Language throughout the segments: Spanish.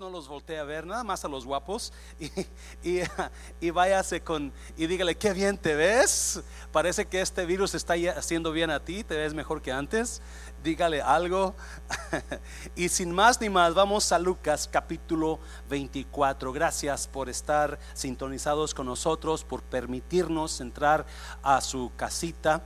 no los voltee a ver, nada más a los guapos y, y, y váyase con y dígale qué bien te ves. Parece que este virus está haciendo bien a ti, te ves mejor que antes. Dígale algo. y sin más ni más, vamos a Lucas capítulo 24. Gracias por estar sintonizados con nosotros, por permitirnos entrar a su casita.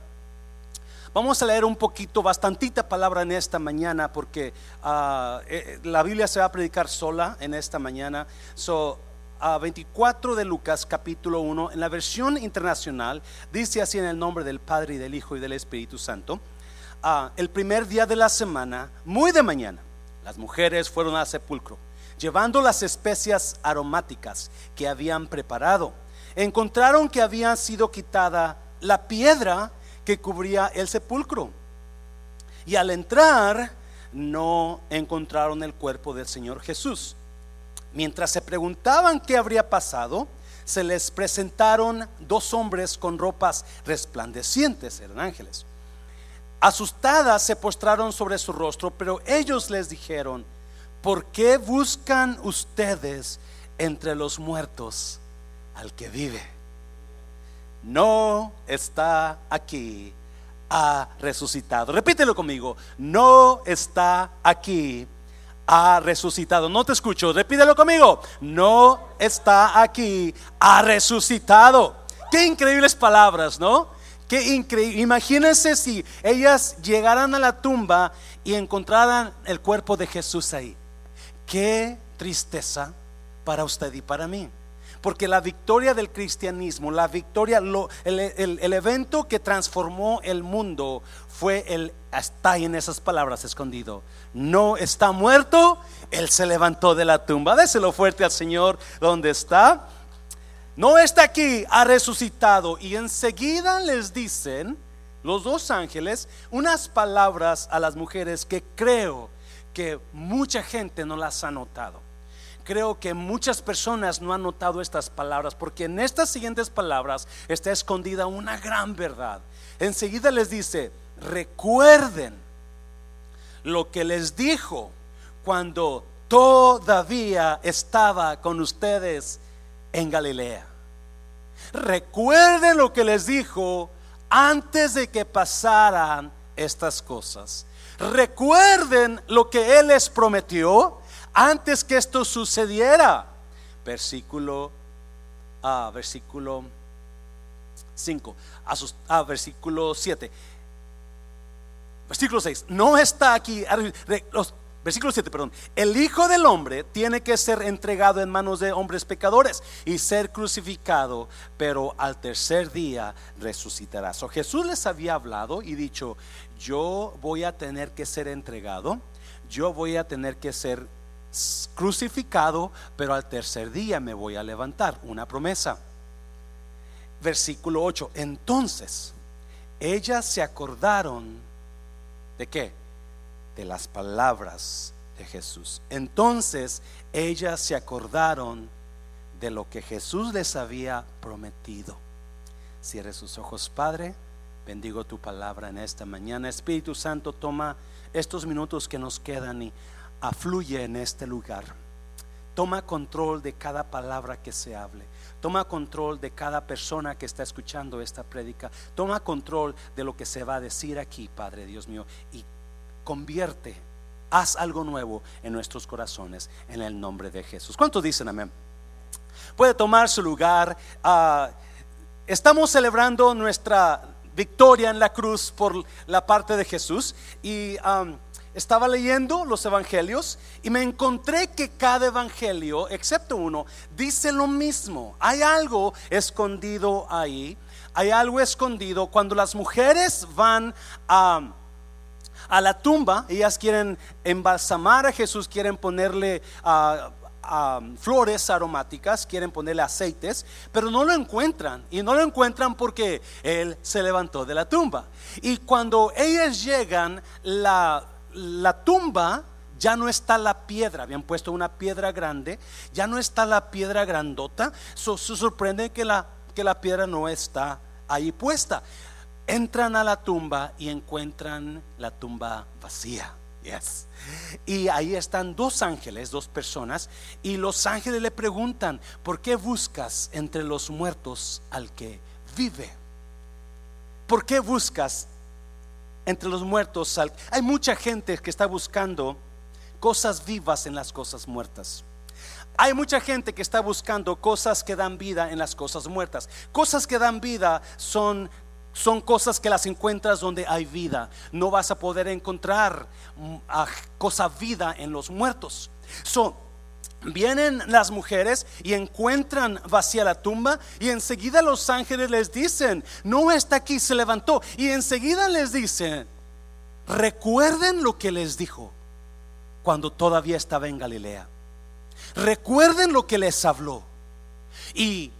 Vamos a leer un poquito, bastantita palabra en esta mañana, porque uh, eh, la Biblia se va a predicar sola en esta mañana. So, uh, 24 de Lucas, capítulo 1, en la versión internacional, dice así en el nombre del Padre y del Hijo y del Espíritu Santo. Uh, el primer día de la semana, muy de mañana, las mujeres fueron al sepulcro, llevando las especias aromáticas que habían preparado. Encontraron que había sido quitada la piedra que cubría el sepulcro. Y al entrar no encontraron el cuerpo del Señor Jesús. Mientras se preguntaban qué habría pasado, se les presentaron dos hombres con ropas resplandecientes, eran ángeles. Asustadas se postraron sobre su rostro, pero ellos les dijeron, ¿por qué buscan ustedes entre los muertos al que vive? No está aquí, ha resucitado. Repítelo conmigo, no está aquí, ha resucitado. No te escucho, repítelo conmigo, no está aquí, ha resucitado. Qué increíbles palabras, ¿no? Qué increíble. Imagínense si ellas llegaran a la tumba y encontraran el cuerpo de Jesús ahí. Qué tristeza para usted y para mí. Porque la victoria del cristianismo, la victoria, el, evento que transformó el mundo fue el, está en esas palabras escondido. No está muerto, Él se levantó de la tumba. Déselo fuerte al Señor donde está. No está aquí, ha resucitado. Y enseguida les dicen los dos ángeles unas palabras a las mujeres que creo que mucha gente no las ha notado creo que muchas personas no han notado estas palabras, porque en estas siguientes palabras está escondida una gran verdad. Enseguida les dice, recuerden lo que les dijo cuando todavía estaba con ustedes en Galilea. Recuerden lo que les dijo antes de que pasaran estas cosas. Recuerden lo que Él les prometió antes que esto sucediera. Versículo, ah, versículo 5, ah, versículo 7. Versículo 6, no está aquí, versículo 7, perdón. El Hijo del Hombre tiene que ser entregado en manos de hombres pecadores y ser crucificado, pero al tercer día resucitará. Jesús les había hablado y dicho, yo voy a tener que ser entregado, yo voy a tener que ser crucificado, pero al tercer día me voy a levantar. Una promesa. Versículo 8. Entonces, ellas se acordaron de qué? De las palabras de Jesús. Entonces, ellas se acordaron de lo que Jesús les había prometido. Cierre sus ojos, Padre. Bendigo tu palabra en esta mañana. Espíritu Santo, toma estos minutos que nos quedan y afluye en este lugar. Toma control de cada palabra que se hable. Toma control de cada persona que está escuchando esta prédica. Toma control de lo que se va a decir aquí, Padre Dios mío. Y convierte, haz algo nuevo en nuestros corazones en el nombre de Jesús. ¿Cuántos dicen amén? Puede tomar su lugar. Ah, estamos celebrando nuestra victoria en la cruz por la parte de Jesús. Y estaba leyendo los evangelios y me encontré que cada evangelio, excepto uno, dice lo mismo. Hay algo escondido ahí. Hay algo escondido cuando las mujeres van a, a la tumba, ellas quieren embalsamar a Jesús, quieren ponerle a flores aromáticas, quieren ponerle aceites, pero no lo encuentran. Y no lo encuentran porque Él se levantó de la tumba. Y cuando ellas llegan, la la tumba ya no está la piedra, habían puesto una piedra grande, ya no está la piedra grandota, se sorprende que la, que la piedra no está ahí puesta. Entran a la tumba y encuentran la tumba vacía. Yes. Y ahí están dos ángeles, dos personas, y los ángeles le preguntan, ¿por qué buscas entre los muertos al que vive? ¿Por qué buscas entre los muertos. Hay mucha gente que está buscando cosas vivas en las cosas muertas. Hay mucha gente que está buscando cosas que dan vida en las cosas muertas. Cosas que dan vida son son cosas que las encuentras donde hay vida. No vas a poder encontrar mm, cosa vida en los muertos. Son Vienen las mujeres y encuentran vacía la tumba y enseguida los ángeles les dicen, no está aquí, se levantó. Y enseguida les dicen, recuerden lo que les dijo cuando todavía estaba en Galilea. Recuerden lo que les habló. Y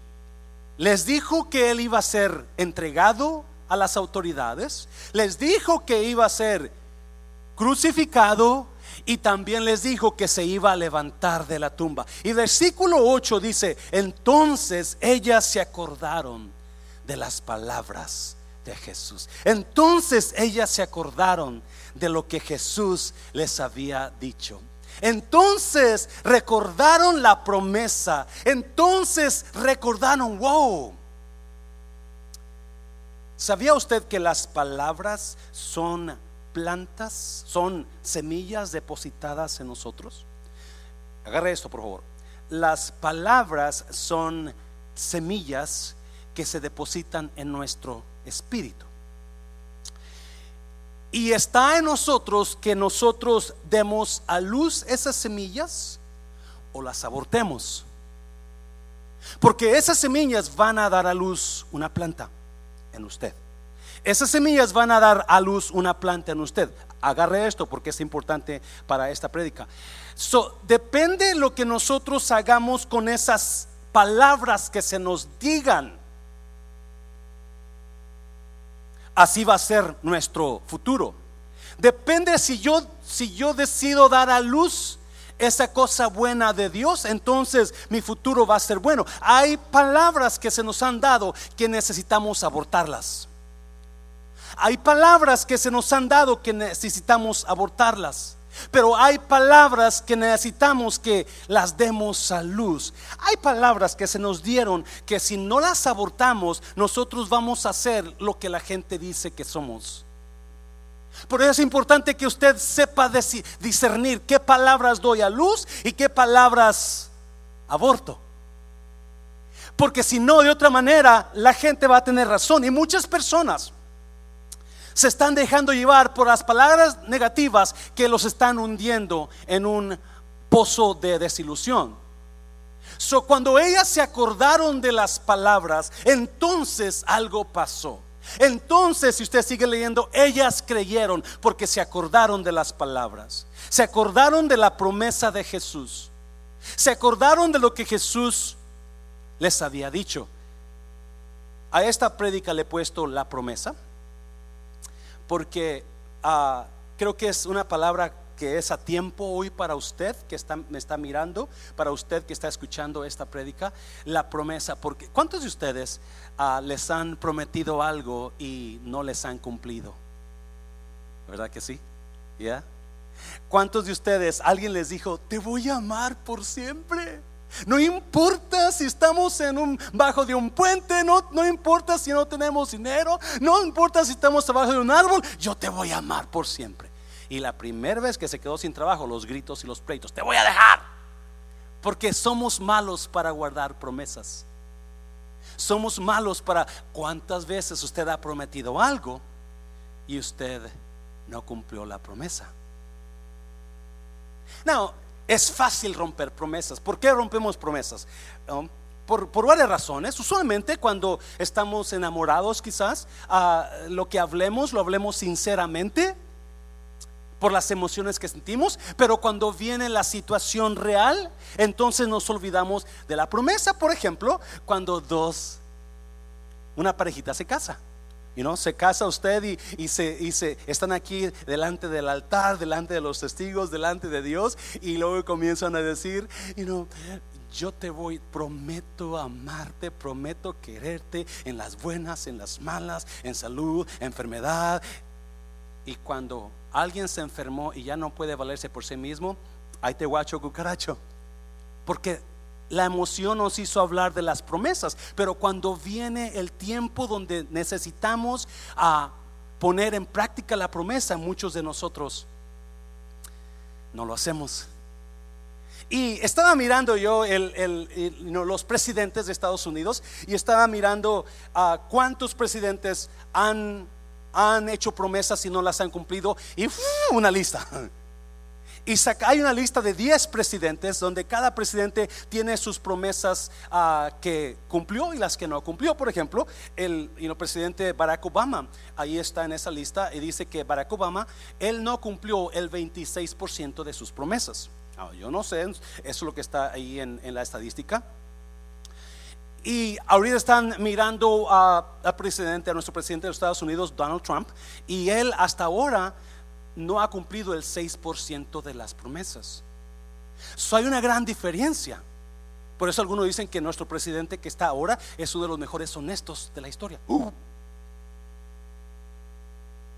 les dijo que él iba a ser entregado a las autoridades. Les dijo que iba a ser crucificado y también les dijo que se iba a levantar de la tumba. Y versículo 8 dice, entonces ellas se acordaron de las palabras de Jesús. Entonces ellas se acordaron de lo que Jesús les había dicho. Entonces recordaron la promesa. Entonces recordaron, wow. ¿Sabía usted que las palabras son plantas, son semillas depositadas en nosotros? Agarre esto, por favor. Las palabras son semillas que se depositan en nuestro espíritu. Y está en nosotros que nosotros demos a luz esas semillas o las abortemos. Porque esas semillas van a dar a luz una planta en usted. Esas semillas van a dar a luz una planta en usted. Agarre esto porque es importante para esta prédica. So, depende lo que nosotros hagamos con esas palabras que se nos digan. así va a ser nuestro futuro. Depende si yo si yo decido dar a luz esa cosa buena de Dios, entonces mi futuro va a ser bueno. Hay palabras que se nos han dado que necesitamos abortarlas. Hay palabras que se nos han dado que necesitamos abortarlas. Pero hay palabras que necesitamos que las demos a luz. Hay palabras que se nos dieron que si no las abortamos, nosotros vamos a hacer lo que la gente dice que somos. Por eso es importante que usted sepa discernir qué palabras doy a luz y qué palabras aborto. Porque si no, de otra manera, la gente va a tener razón. Y muchas personas se están dejando llevar por las palabras negativas que los están hundiendo en un pozo de desilusión. So, cuando ellas se acordaron de las palabras, entonces algo pasó. Entonces, si usted sigue leyendo, ellas creyeron porque se acordaron de las palabras. Se acordaron de la promesa de Jesús. Se acordaron de lo que Jesús les había dicho. A esta prédica le he puesto la promesa porque ah, creo que es una palabra que es a tiempo hoy para usted que está, me está mirando, para usted que está escuchando esta prédica, la promesa. Porque ¿cuántos de ustedes ah, les han prometido algo y no les han cumplido? ¿Verdad que sí? ¿Ya? ¿Cuántos de ustedes alguien les dijo, te voy a amar por siempre? No importa si estamos en un bajo de un puente, no, no importa si no tenemos dinero, no importa si estamos abajo de un árbol, yo te voy a amar por siempre. Y la primera vez que se quedó sin trabajo, los gritos y los pleitos, te voy a dejar. Porque somos malos para guardar promesas. Somos malos para cuántas veces usted ha prometido algo y usted no cumplió la promesa. Es fácil romper promesas. ¿Por qué rompemos promesas? Um, por, varias razones. Usualmente cuando estamos enamorados quizás, ah, lo que hablemos lo hablemos sinceramente por las emociones que sentimos, pero cuando viene la situación real, entonces nos olvidamos de la promesa. Por ejemplo, cuando dos, una parejita se casa. Y no se casa usted y, se, están aquí delante del altar, delante de los testigos, delante de Dios, y luego comienzan a decir, y no, yo te voy, prometo amarte, prometo quererte en las buenas, en las malas, en salud, enfermedad. Y cuando alguien se enfermó y ya no puede valerse por sí mismo, ahí te guacho cucaracho. Porque la emoción nos hizo hablar de las promesas, pero cuando viene el tiempo donde necesitamos a poner en práctica la promesa, muchos de nosotros no lo hacemos. Y estaba mirando yo los presidentes de Estados Unidos y estaba mirando a cuántos presidentes han hecho promesas y no las han cumplido y una lista. Y hay una lista de 10 presidentes donde cada presidente tiene sus promesas ah, que cumplió y las que no cumplió. Por ejemplo, el, presidente Barack Obama, ahí está en esa lista y dice que Barack Obama, él no cumplió el 26% de sus promesas. Ah, yo no sé, eso es lo que está ahí en, la estadística. Y ahorita están mirando al presidente, a nuestro presidente de los Estados Unidos, Donald Trump, y él hasta ahora no ha cumplido el 6% de las promesas. So, hay una gran diferencia. Por eso algunos dicen que nuestro presidente que está ahora es uno de los mejores honestos de la historia. Uh.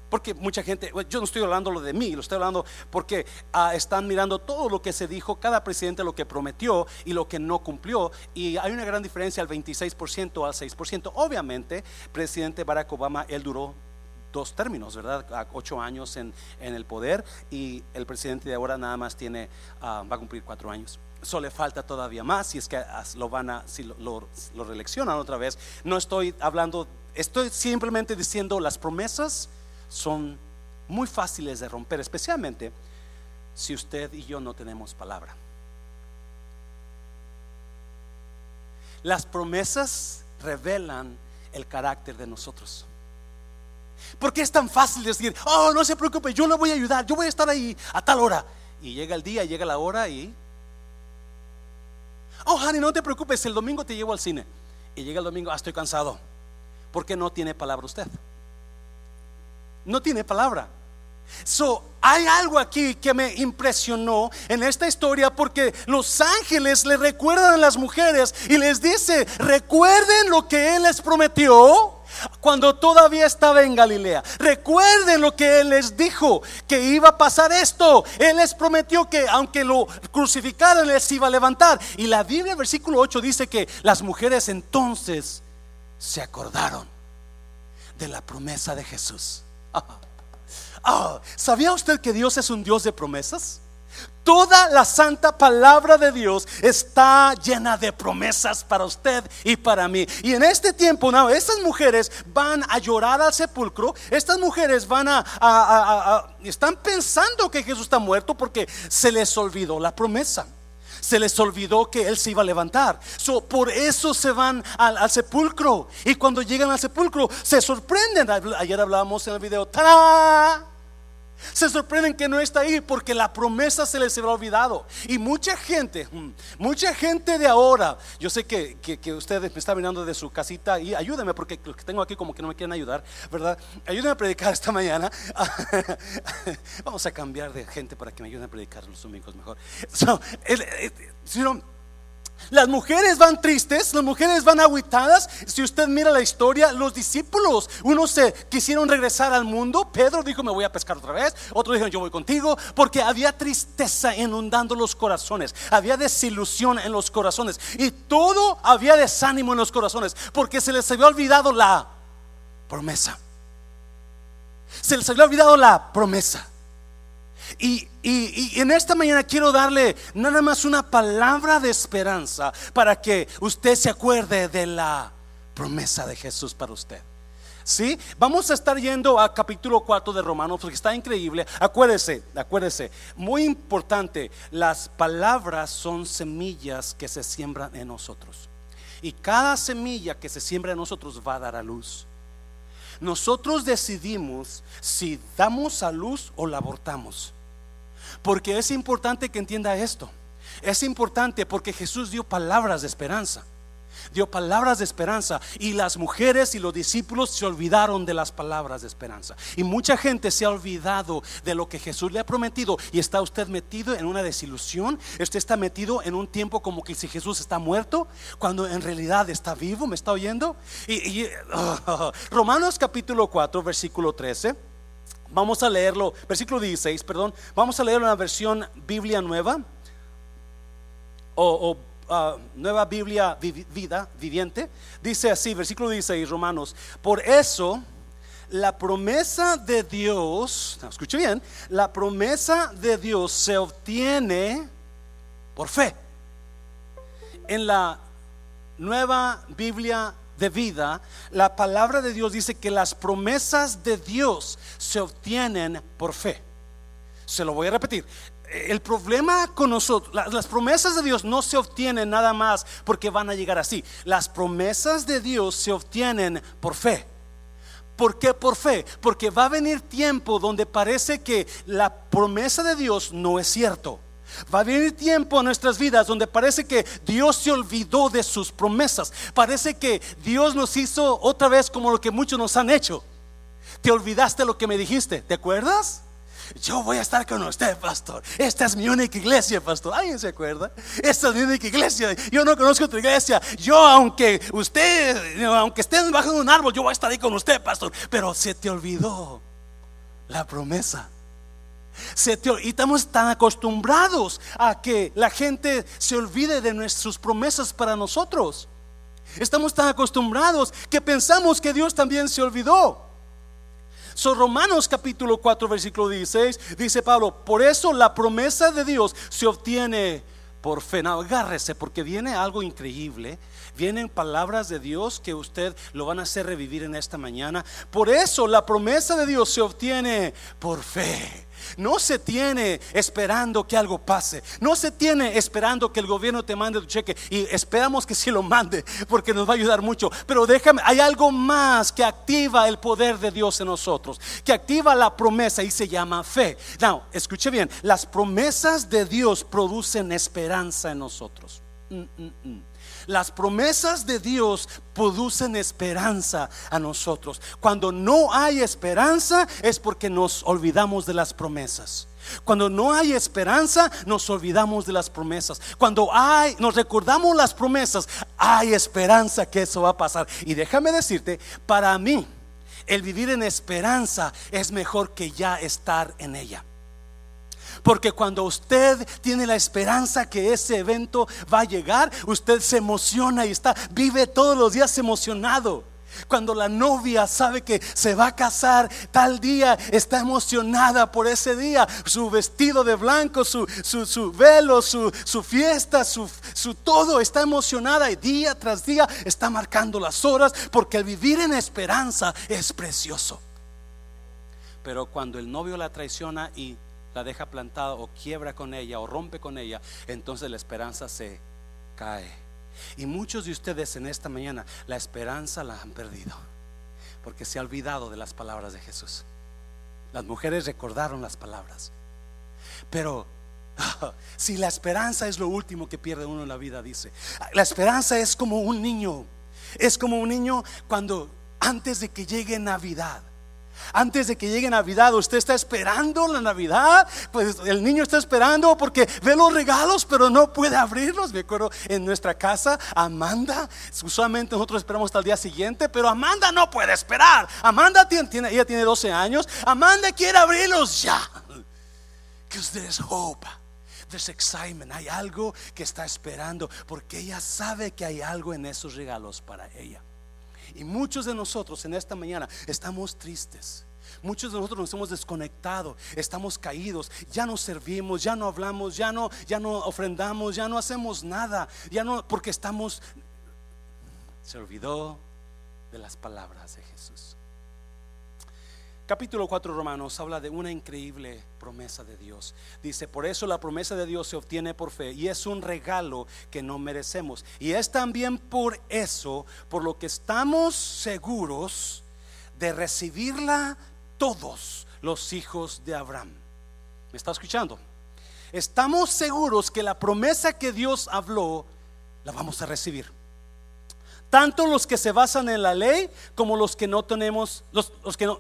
Porque mucha gente, yo no estoy hablando lo de mí, lo estoy hablando porque ah, están mirando todo lo que se dijo, cada presidente lo que prometió y lo que no cumplió. Y hay una gran diferencia al 26% al 6%. Obviamente, presidente Barack Obama, él duró dos términos, ¿verdad? Ocho años en, el poder y el presidente de ahora nada más tiene, ah, va a cumplir cuatro años. Eso le falta todavía más si es que lo van a, si lo, reeleccionan otra vez. No estoy hablando, estoy simplemente diciendo las promesas son muy fáciles de romper, especialmente si usted y yo no tenemos palabra. Las promesas revelan el carácter de nosotros. Porque es tan fácil decir, oh, no se preocupe, yo le voy a ayudar, yo voy a estar ahí a tal hora. Y llega el día, llega la hora y... Oh, honey, no te preocupes, el domingo te llevo al cine. Y llega el domingo, ah, estoy cansado. Porque no tiene palabra usted. No tiene palabra. So, hay algo aquí que me impresionó en esta historia porque los ángeles le recuerdan a las mujeres y les dice, recuerden lo que Él les prometió cuando todavía estaba en Galilea. Recuerden lo que Él les dijo, que iba a pasar esto. Él les prometió que aunque lo crucificaran, les iba a levantar. Y la Biblia, versículo 8, dice que las mujeres entonces se acordaron de la promesa de Jesús. Ah, ¿Sabía usted que Dios es un Dios de promesas? Toda la santa palabra de Dios está llena de promesas para usted y para mí. Y en este tiempo, no, estas mujeres van a llorar al sepulcro. Estas mujeres van a, están pensando que Jesús está muerto porque se les olvidó la promesa. Se les olvidó que Él se iba a levantar. por eso se van al, sepulcro. Y cuando llegan al sepulcro, se sorprenden. Ayer hablábamos en el video. Se sorprenden que no está ahí porque la promesa se les habrá olvidado. Y mucha gente, mm, mucha gente de ahora, yo sé que, que, ustedes me están mirando de su casita y ayúdenme porque los que tengo aquí como que no me quieren ayudar, ¿verdad? Ayúdenme a predicar esta mañana. Vamos a cambiar de gente para que me ayuden a predicar los domingos mejor. So, las mujeres van tristes, las mujeres van aguitadas. Si usted mira la historia, los discípulos, unos se quisieron regresar al mundo. Pedro dijo, me voy a pescar otra vez. Otros dijeron, yo voy contigo. Porque había tristeza inundando los corazones. Había desilusión en los corazones. Y todo había desánimo en los corazones. Porque se les había olvidado la promesa. Se les había olvidado la promesa. Y, en esta mañana quiero darle nada más una palabra de esperanza para que usted se acuerde de la promesa de Jesús para usted. ¿Sí? Vamos a estar yendo a capítulo 4 de Romanos porque está increíble. Acuérdese, acuérdese, muy importante, las palabras son semillas que se siembran en nosotros. Y cada semilla que se siembra en nosotros va a dar a luz. Nosotros decidimos si damos a luz o la abortamos. Porque es importante que entienda esto. Es importante porque Jesús dio palabras de esperanza. Dio palabras de esperanza y las mujeres y los discípulos se olvidaron de las palabras de esperanza. Y mucha gente se ha olvidado de lo que Jesús le ha prometido y está usted metido en una desilusión. Usted está metido en un tiempo como que si Jesús está muerto, cuando en realidad está vivo. ¿Me está oyendo? Y, Romanos capítulo 4, versículo 13 Vamos a leerlo, versículo 16, perdón. Vamos a leerlo en la versión Biblia nueva o, ah, nueva Biblia vida viviente. Dice así, versículo 16, Romanos. Por eso la promesa de Dios, escuche bien, la promesa de Dios se obtiene por fe. En la nueva Biblia de vida, la palabra de Dios dice que las promesas de Dios se obtienen por fe. Se lo voy a repetir. El problema con nosotros, las promesas de Dios no se obtienen nada más porque van a llegar así. Las promesas de Dios se obtienen por fe. ¿Por qué por fe? Porque va a venir tiempo donde parece que la promesa de Dios no es cierto. Va a venir tiempo en nuestras vidas donde parece que Dios se olvidó de sus promesas. Parece que Dios nos hizo otra vez como lo que muchos nos han hecho. Te olvidaste lo que me dijiste, ¿te acuerdas? Yo voy a estar con usted, pastor. Esta es mi única iglesia, pastor. ¿Alguien se acuerda? Esta es mi única iglesia. Yo no conozco otra iglesia. Yo, aunque usted, aunque esté debajo de un árbol, yo voy a estar ahí con usted, pastor. Pero se te olvidó la promesa y estamos tan acostumbrados a que la gente se olvide de nuestras promesas para nosotros. Estamos tan acostumbrados que pensamos que Dios también se olvidó. So, Romanos capítulo 4 versículo 16 dice Pablo, por eso la promesa de Dios se obtiene por fe. No, agárrese porque viene algo increíble. Vienen palabras de Dios que usted lo van a hacer revivir en esta mañana. Por eso la promesa de Dios se obtiene por fe. No se tiene esperando que algo pase. No se tiene esperando que el gobierno te mande tu cheque. Y esperamos que sí lo mande porque nos va a ayudar mucho. Pero déjame, hay algo más que activa el poder de Dios en nosotros. Que activa la promesa y se llama fe. Now, escuche bien. Las promesas de Dios producen esperanza en nosotros. Mm, mm, mm. Las promesas de Dios producen esperanza a nosotros. Cuando no hay esperanza es porque nos olvidamos de las promesas. Cuando no hay esperanza, nos olvidamos de las promesas. Cuando hay, nos recordamos las promesas, hay esperanza que eso va a pasar. Y déjame decirte, para mí, el vivir en esperanza es mejor que ya estar en ella. Porque cuando usted tiene la esperanza que ese evento va a llegar, usted se emociona y está, vive todos los días emocionado. Cuando la novia sabe que se va a casar tal día, está emocionada por ese día. Su vestido de blanco, su, velo, su, fiesta, su, su todo está emocionada y día tras día está marcando las horas porque el vivir en esperanza es precioso. Pero cuando el novio la traiciona y la deja plantada o quiebra con ella o rompe con ella, entonces la esperanza se cae. Y muchos de ustedes en esta mañana la esperanza la han perdido porque se ha olvidado de las palabras de Jesús. Las mujeres recordaron las palabras. Pero si la esperanza es lo último que pierde uno en la vida, dice, la esperanza es como un niño, es como un niño cuando antes de que llegue Navidad, antes de que llegue Navidad, usted está esperando la Navidad, pues el niño está esperando porque ve los regalos, pero no puede abrirlos. Me acuerdo en nuestra casa, Amanda, usualmente nosotros esperamos hasta el día siguiente, pero Amanda no puede esperar. Amanda tiene, ella tiene 12 años, Amanda quiere abrirlos ya. Because there's hope. There's excitement. Hay algo que está esperando porque ella sabe que hay algo en esos regalos para ella. Y muchos de nosotros en esta mañana estamos tristes. Muchos de nosotros nos hemos desconectado, estamos caídos, ya no servimos, ya no hablamos, ya no, ya no ofrendamos, ya no hacemos nada, ya no, porque estamos, se olvidó de las palabras de Jesús. Capítulo 4 Romanos habla de una increíble promesa de Dios. Dice, por eso la promesa de Dios se obtiene por fe y es un regalo que no merecemos. Y es también por eso, por lo que estamos seguros de recibirla todos los hijos de Abraham. ¿Me está escuchando? Estamos seguros que la promesa que Dios habló, la vamos a recibir tanto los que se basan en la ley como los que no tenemos, los, los, que no,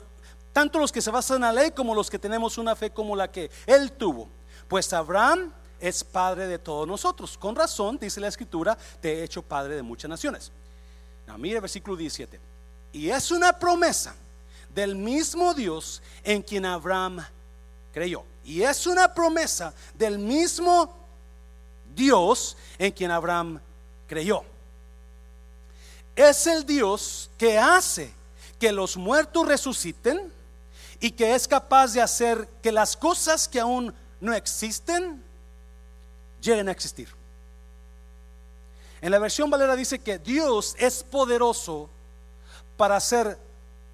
tanto los que se basan en la ley como los que tenemos una fe como la que él tuvo. Pues Abraham es padre de todos nosotros. Con razón, dice la escritura, te he hecho padre de muchas naciones. Now, mire versículo 17. Y es una promesa del mismo Dios en quien Abraham creyó. Y es una promesa del mismo Dios en quien Abraham creyó. Es el Dios que hace que los muertos resuciten y que es capaz de hacer que las cosas que aún no existen lleguen a existir. En la versión Valera dice que Dios es poderoso para hacer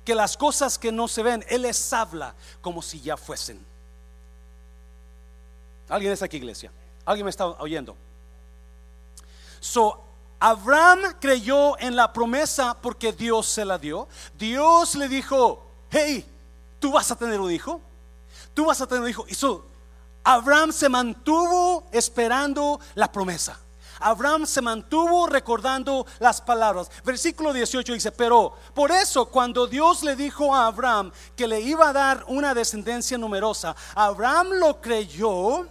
que las cosas que no se ven, Él les habla como si ya fuesen. ¿Alguien está aquí, iglesia? ¿Alguien me está oyendo? So, Abraham creyó en la promesa porque Dios se la dio. Dios le dijo, hey, tú vas a tener un hijo. Tú vas a tener un hijo. Y so, Abraham se mantuvo esperando la promesa. Abraham se mantuvo recordando las palabras. Versículo 18 dice, pero por eso cuando Dios le dijo a Abraham que le iba a dar una descendencia numerosa, Abraham lo creyó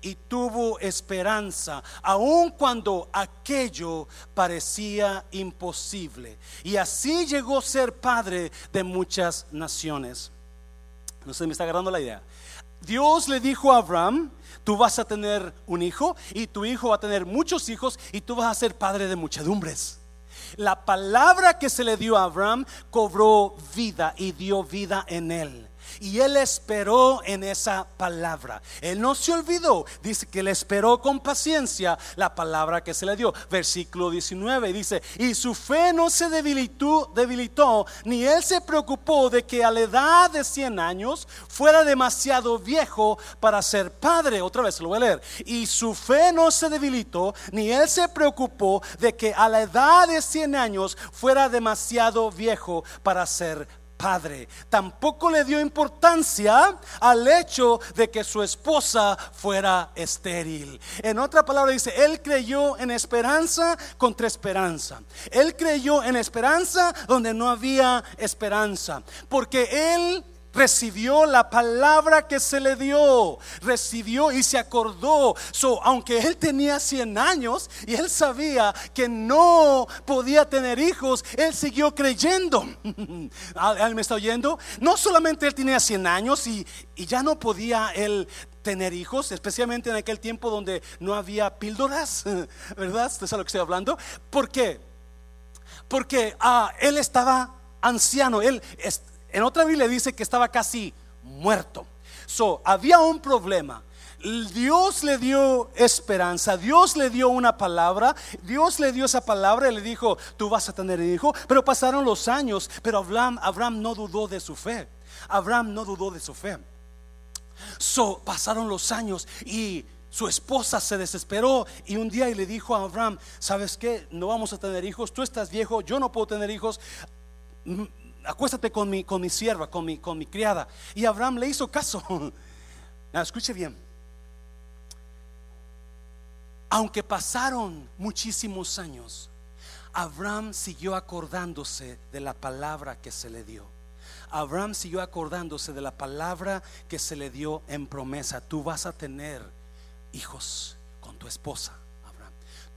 y tuvo esperanza, aun cuando aquello parecía imposible. Y así llegó a ser padre de muchas naciones. No sé, me está agarrando la idea. Dios le dijo a Abraham, tú vas a tener un hijo y tu hijo va a tener muchos hijos y tú vas a ser padre de muchedumbres. La palabra que se le dio a Abraham cobró vida y dio vida en él. Y él esperó en esa palabra. Él no se olvidó. Dice que él esperó con paciencia la palabra que se le dio. Versículo 19 dice, y su fe no se debilitó, ni él se preocupó de que a la edad de 100 años fuera demasiado viejo para ser padre. Otra vez lo voy a leer. Y su fe no se debilitó, ni él se preocupó de que a la edad de 100 años fuera demasiado viejo para ser padre. Tampoco le dio importancia al hecho de que su esposa fuera estéril. En otra palabra dice, él creyó en esperanza contra esperanza. Él creyó en esperanza donde no había esperanza. Porque él recibió la palabra que se le dio, recibió y se acordó. So, aunque él tenía 100 años y él sabía que no podía tener hijos, él siguió creyendo. ¿Alguien me está oyendo? No solamente él tenía 100 años y, ya no podía él tener hijos, especialmente en aquel tiempo donde no había píldoras, ¿verdad? ¿Usted sabe lo que estoy hablando? ¿Por qué? Porque ah, él estaba anciano, él en otra Biblia dice que estaba casi muerto. So, había un problema. Dios le dio esperanza, Dios le dio una palabra, Dios le dio esa palabra y le dijo, tú vas a tener hijo, pero pasaron los años, pero Abraham, no dudó de su fe, Abraham no dudó de su fe. So, pasaron los años y su esposa se desesperó y un día le dijo a Abraham, ¿sabes qué? No vamos a tener hijos, tú estás viejo, yo no puedo tener hijos, acuéstate con mi, con mi sierva, con mi, con mi criada. Y Abraham le hizo caso. escuche bien. Aunque pasaron muchísimos años, Abraham siguió acordándose de la palabra que se le dio. Abraham siguió acordándose de la palabra que se le dio en promesa. Tú vas a tener hijos con tu esposa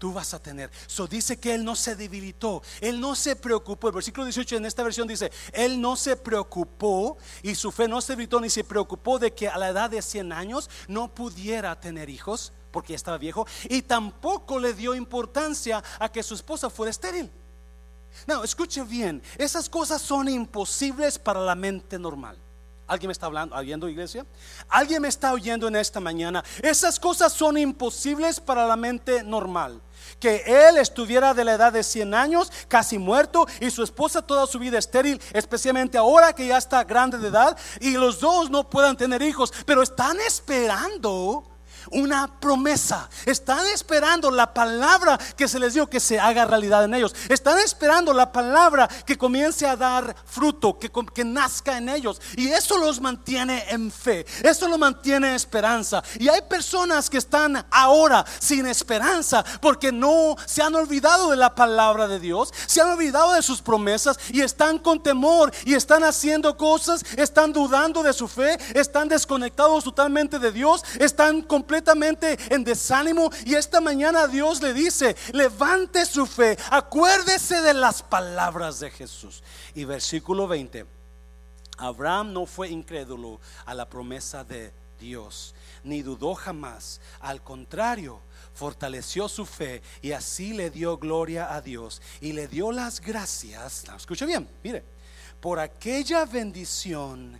tú vas a tener. So dice que él no se debilitó, él no se preocupó. El versículo 18 en esta versión dice, él no se preocupó y su fe no se debilitó ni se preocupó de que a la edad de 100 años no pudiera tener hijos porque estaba viejo y tampoco le dio importancia a que su esposa fuera estéril. No, escuche bien, esas cosas son imposibles para la mente normal. ¿Alguien me está hablando, oyendo iglesia? ¿Alguien me está oyendo en esta mañana? Esas cosas son imposibles para la mente normal que él estuviera de la edad de 100 años, casi muerto, y su esposa toda su vida estéril, especialmente ahora que ya está grande de edad, y los dos no puedan tener hijos, pero están esperando una promesa. Están esperando la palabra que se les dio que se haga realidad en ellos. Están esperando la palabra que comience a dar fruto, que, que nazca en ellos. Y eso los mantiene en fe. Eso los mantiene en esperanza. Y hay personas que están ahora sin esperanza porque no se han olvidado de la palabra de Dios, se han olvidado de sus promesas y están con temor y están haciendo cosas, están dudando de su fe, están desconectados totalmente de Dios, están completamente completamente en desánimo y esta mañana Dios le dice, levante su fe, acuérdese de las palabras de Jesús. Y versículo 20, Abraham no fue incrédulo a la promesa de Dios, ni dudó jamás. Al contrario, fortaleció su fe y así le dio gloria a Dios y le dio las gracias. Escucha bien, mire, por aquella bendición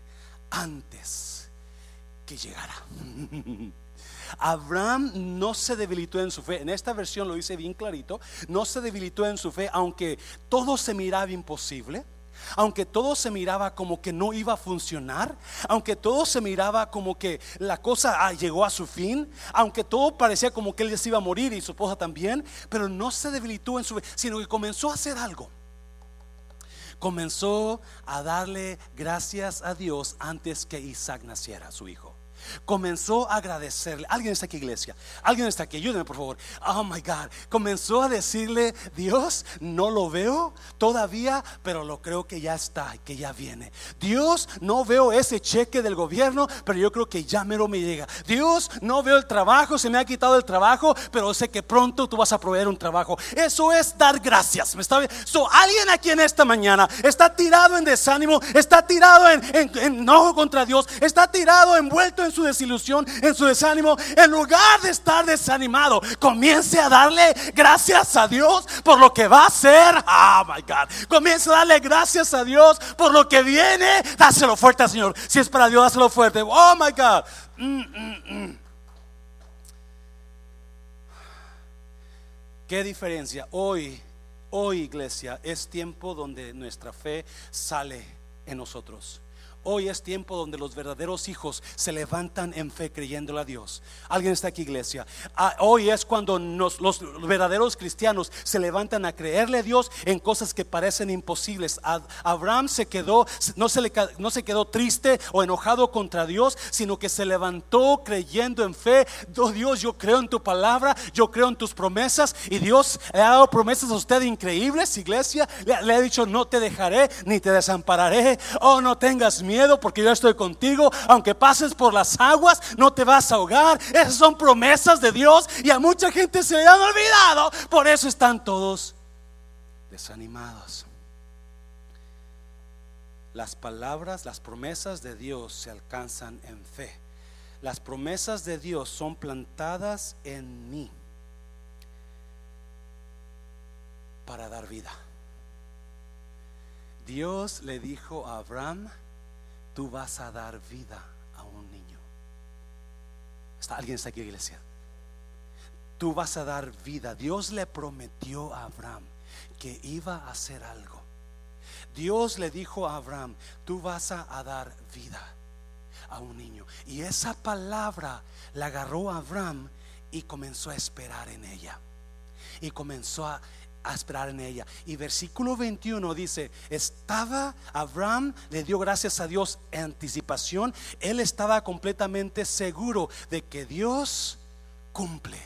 antes que llegara. Abraham no se debilitó en su fe. En esta versión lo dice bien clarito. No se debilitó en su fe, aunque todo se miraba imposible. Aunque todo se miraba como que no iba a funcionar, aunque todo se miraba como que la cosa ah, llegó a su fin, aunque todo parecía como que él se iba a morir y su esposa también, pero no se debilitó en su fe, sino que comenzó a hacer algo comenzó a darle gracias a Dios antes que Isaac naciera, su hijo comenzó a agradecerle. Alguien está aquí, iglesia. Alguien está aquí, ayúdenme por favor. Oh my God. Comenzó a decirle, Dios, no lo veo todavía, pero lo creo que ya está, que ya viene. Dios, no veo ese cheque del gobierno, pero yo creo que ya mero me llega. Dios, no veo el trabajo, se me ha quitado el trabajo, pero sé que pronto tú vas a proveer un trabajo. Eso es dar gracias. ¿Me está bien? So, alguien aquí en esta mañana está tirado en desánimo, está tirado en, en, en enojo contra Dios, está tirado envuelto en su desilusión, en su desánimo, en lugar de estar desanimado, comience a darle gracias a Dios por lo que va a hacer. Oh my God. Comience a darle gracias a Dios por lo que viene. Dáselo fuerte, Señor. Si es para Dios, dáselo fuerte. Oh my God. Mm, mm, mm. ¿Qué diferencia? Hoy, hoy iglesia, es tiempo donde nuestra fe sale en nosotros. Hoy es tiempo donde los verdaderos hijos se levantan en fe creyendo a Dios. Alguien está aquí, iglesia. Ah, hoy es cuando los verdaderos cristianos se levantan a creerle a Dios en cosas que parecen imposibles. Abraham se quedó, no se, le, no se quedó triste o enojado contra Dios, sino que se levantó creyendo en fe. Oh, Dios, yo creo en tu palabra, yo creo en tus promesas. Y Dios le ha dado promesas a usted increíbles, iglesia. Le, le ha dicho, no te dejaré ni te desampararé. Oh, no tengas miedo miedo porque yo estoy contigo. Aunque pases por las aguas, no te vas a ahogar. Esas son promesas de Dios y a mucha gente se le han olvidado. Por eso están todos desanimados. Las palabras, las promesas de Dios se alcanzan en fe. Las promesas de Dios son plantadas en mí para dar vida. Dios le dijo a Abraham, tú vas a dar vida a un niño. ¿Está alguien está aquí, iglesia? Tú vas a dar vida. Dios le prometió a Abraham que iba a hacer algo. Dios le dijo a Abraham, tú vas a, dar vida a un niño. Y esa palabra la agarró a Abraham y comenzó a esperar en ella. Y comenzó a a esperar en ella. Y versículo 21 dice, estaba, Abraham le dio gracias a Dios en anticipación, él estaba completamente seguro de que Dios cumple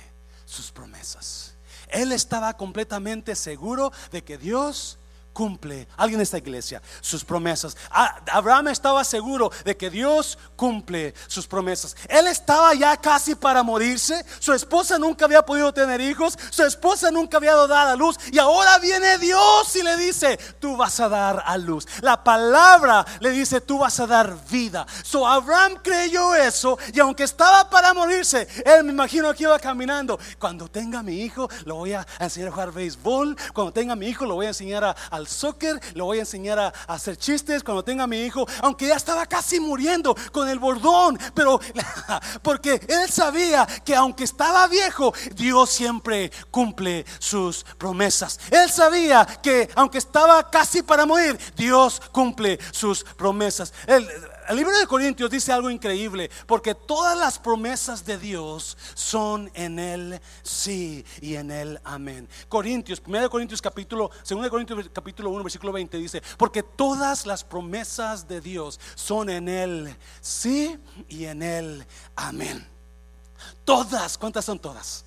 sus promesas. Él estaba completamente seguro de que Dios cumple, alguien en esta iglesia, sus promesas. Abraham estaba seguro de que Dios cumple sus promesas. Él estaba ya casi para morirse. Su esposa nunca había podido tener hijos. Su esposa nunca había dado a luz. Y ahora viene Dios y le dice, tú vas a dar a luz. La palabra le dice, tú vas a dar vida. So Abraham creyó eso y aunque estaba para morirse, él me imagino que iba caminando. Cuando tenga mi hijo, lo voy a enseñar a jugar béisbol. Cuando tenga mi hijo, lo voy a enseñar a, soccer, le voy a enseñar a, hacer chistes cuando tenga mi hijo, aunque ya estaba casi muriendo con el bordón, pero porque él sabía que aunque estaba viejo, Dios siempre cumple sus promesas. Él sabía que aunque estaba casi para morir, Dios cumple sus promesas. Él, el libro de Corintios dice algo increíble, porque todas las promesas de Dios son en el sí y en el amén. Corintios, 1 Corintios capítulo, 2 Corintios capítulo 1 versículo 20 dice, porque todas las promesas de Dios son en el sí y en el amén. Todas, ¿cuántas son todas?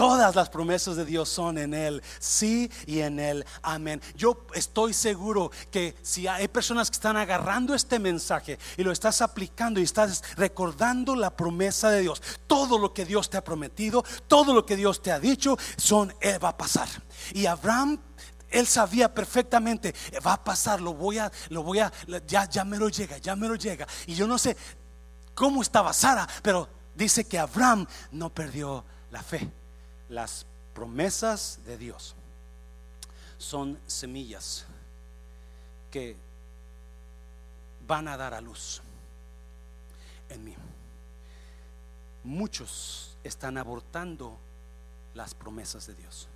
Todas las promesas de Dios son en Él, sí y en Él, amén. Yo estoy seguro que si hay personas que están agarrando este mensaje y lo estás aplicando y estás recordando la promesa de Dios, todo lo que Dios te ha prometido, todo lo que Dios te ha dicho, son, Él va a pasar. Y Abraham él sabía perfectamente, va a pasar, lo voy a, lo voy a, ya, ya me lo llega, ya me lo llega. Y yo no sé cómo estaba Sara, pero dice que Abraham no perdió la fe. Las promesas de Dios son semillas que van a dar a luz en mí. Muchos están abortando las promesas de Dios.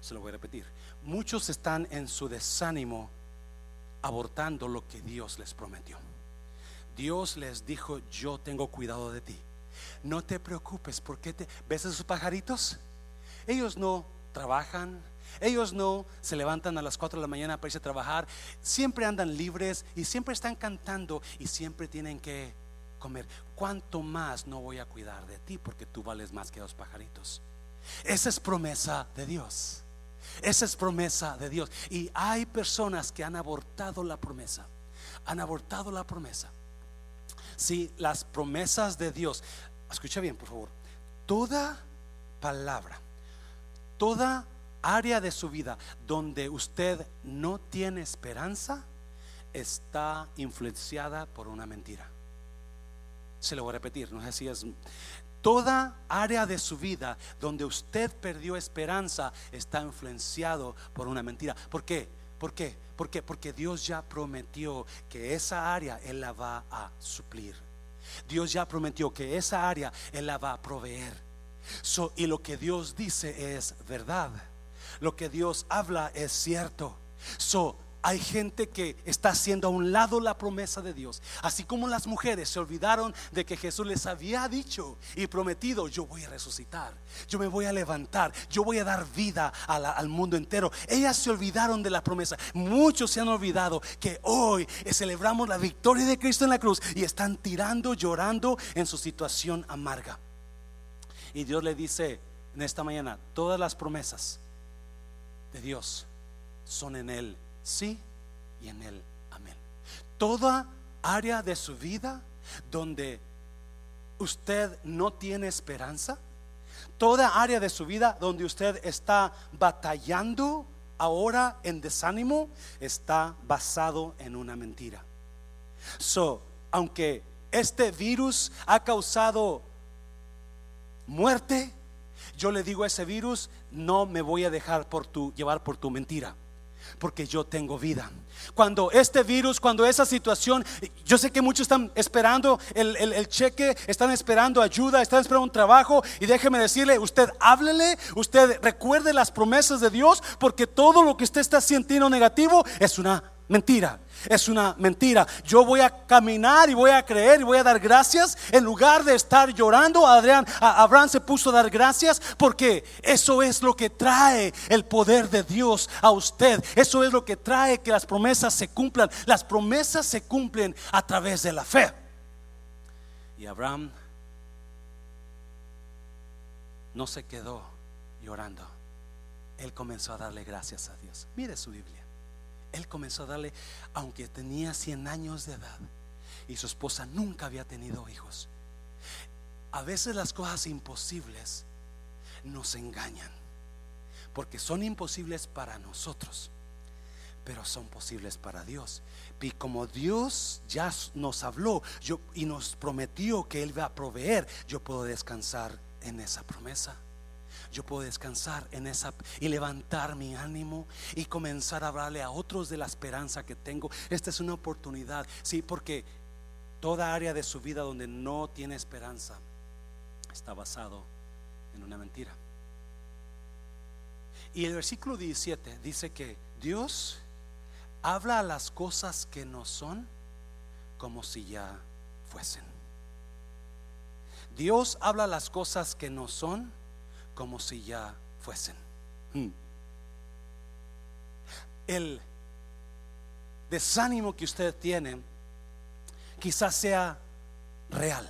Se lo voy a repetir. Muchos están en su desánimo abortando lo que Dios les prometió. Dios les dijo, yo tengo cuidado de ti. No te preocupes, porque te ves a esos pajaritos. Ellos no trabajan, ellos no se levantan a las 4 de la mañana para irse a trabajar, siempre andan libres y siempre están cantando y siempre tienen que comer. ¿Cuánto más no voy a cuidar de ti porque tú vales más que los pajaritos? Esa es promesa de Dios. Esa es promesa de Dios. Y hay personas que han abortado la promesa. Han abortado la promesa. Si las promesas de Dios, escucha bien, por favor. Toda palabra, toda área de su vida donde usted no tiene esperanza, está influenciada por una mentira. Se lo voy a repetir, no sé si es Toda área de su vida donde usted perdió esperanza está influenciado por una mentira. ¿Por qué? ¿Por qué? ¿Por qué? Porque Dios ya prometió que esa área Él la va a suplir. Dios ya prometió que esa área Él la va a proveer. y lo que Dios dice es verdad. Lo que Dios habla es cierto. So, hay gente que está haciendo a un lado la promesa de Dios. Así como las mujeres se olvidaron de que Jesús les había dicho y prometido, yo voy a resucitar, yo me voy a levantar, yo voy a dar vida al mundo entero. Ellas se olvidaron de la promesa. Muchos se han olvidado que hoy celebramos la victoria de Cristo en la cruz y están tirando, llorando en su situación amarga. Y Dios le dice en esta mañana, todas las promesas de Dios son en Él sí y en el amén. Toda área de su vida donde usted no tiene esperanza, toda área de su vida donde usted está batallando ahora en desánimo, está basado en una mentira. So, aunque este virus ha causado muerte, yo le digo a ese virus, no me voy a dejar por tu, llevar por tu mentira porque yo tengo vida. Cuando este virus, cuando esa situación, yo sé que muchos están esperando el, cheque, están esperando ayuda, están esperando un trabajo y déjeme decirle, usted háblele, usted recuerde las promesas de Dios, porque todo lo que usted está sintiendo negativo es una mentira. Es una mentira. Yo voy a caminar y voy a creer y voy a dar gracias en lugar de estar llorando. Adrián, Abraham se puso a dar gracias porque eso es lo que trae el poder de Dios a usted. Eso es lo que trae que las promesas se cumplan. Las promesas se cumplen a través de la fe. Y Abraham no se quedó llorando. Él comenzó a darle gracias a Dios. Mire su Biblia él comenzó a darle, aunque tenía 100 años de edad y su esposa nunca había tenido hijos. A veces las cosas imposibles nos engañan, porque son imposibles para nosotros, pero son posibles para Dios. Y como Dios ya nos habló y nos prometió que Él va a proveer, yo puedo descansar en esa promesa yo puedo descansar en esa y levantar mi ánimo y comenzar a hablarle a otros de la esperanza que tengo. Esta es una oportunidad, sí, porque toda área de su vida donde no tiene esperanza está basado en una mentira. Y el versículo 17 dice que Dios habla a las cosas que no son como si ya fuesen. Dios habla las cosas que no son como si ya fuesen. Hmm. El desánimo que usted tiene quizás sea real.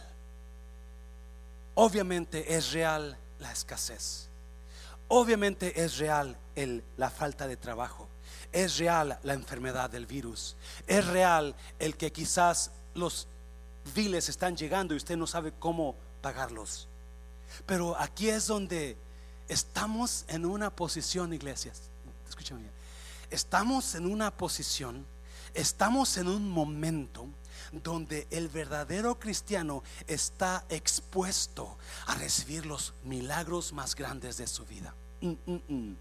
Obviamente es real la escasez. Obviamente es real el, la falta de trabajo. Es real la enfermedad del virus. Es real el que quizás los viles están llegando y usted no sabe cómo pagarlos. Pero aquí es donde estamos en una posición, iglesias, escúchame bien. Estamos en una posición, estamos en un momento donde el verdadero cristiano está expuesto a recibir los milagros más grandes de su vida. Mm, mm, mm.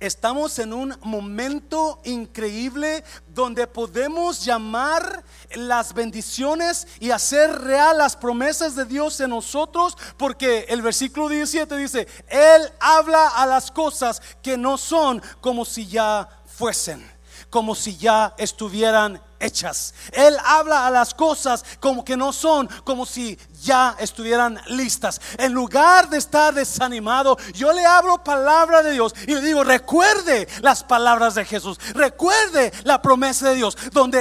Estamos en un momento increíble donde podemos llamar las bendiciones y hacer real las promesas de Dios en nosotros, porque el versículo 17 dice, Él habla a las cosas que no son como si ya fuesen, como si ya estuvieran hechas. Él habla a las cosas como que no son, como si ya estuvieran listas. En lugar de estar desanimado, yo le hablo palabra de Dios y le digo, recuerde las palabras de Jesús, recuerde la promesa de Dios, donde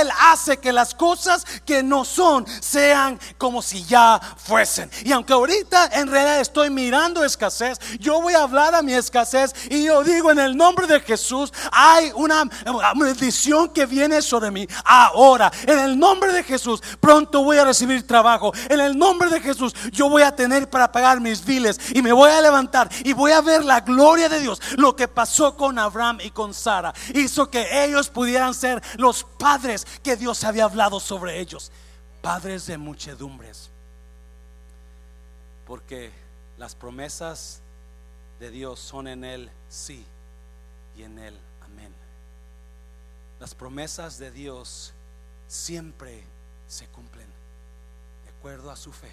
Él hace que las cosas que no son sean como si ya fuesen. Y aunque ahorita en realidad estoy mirando escasez, yo voy a hablar a mi escasez y yo digo en el nombre de Jesús, hay una bendición que viene sobre mí ahora. En el nombre de Jesús, pronto voy a recibir trabajo. En el nombre de Jesús, yo voy a tener para pagar mis biles y me voy a levantar y voy a ver la gloria de Dios. Lo que pasó con Abraham y con Sara hizo que ellos pudieran ser los padres que Dios había hablado sobre ellos. Padres de muchedumbres. Porque las promesas de Dios son en Él sí y en Él las promesas de Dios siempre se cumplen de acuerdo a su fe.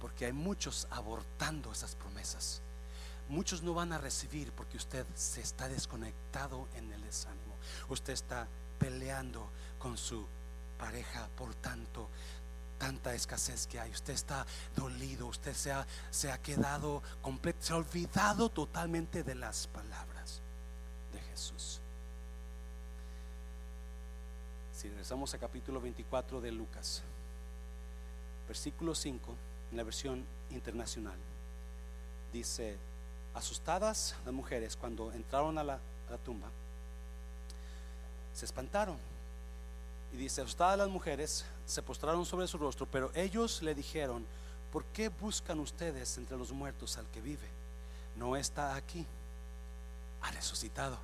Porque hay muchos abortando esas promesas. Muchos no van a recibir porque usted se está desconectado en el desánimo. Usted está peleando con su pareja por tanto tanta escasez que hay. Usted está dolido, usted se ha, se ha quedado completo, se ha olvidado totalmente de las palabras de Jesús. Regresamos a capítulo 24 de Lucas, versículo 5, en la versión internacional, dice, asustadas las mujeres cuando entraron a la, tumba, se espantaron. Y dice, asustadas las mujeres se postraron sobre su rostro, pero ellos le dijeron, ¿por qué buscan ustedes entre los muertos al que vive? No está aquí, ha resucitado.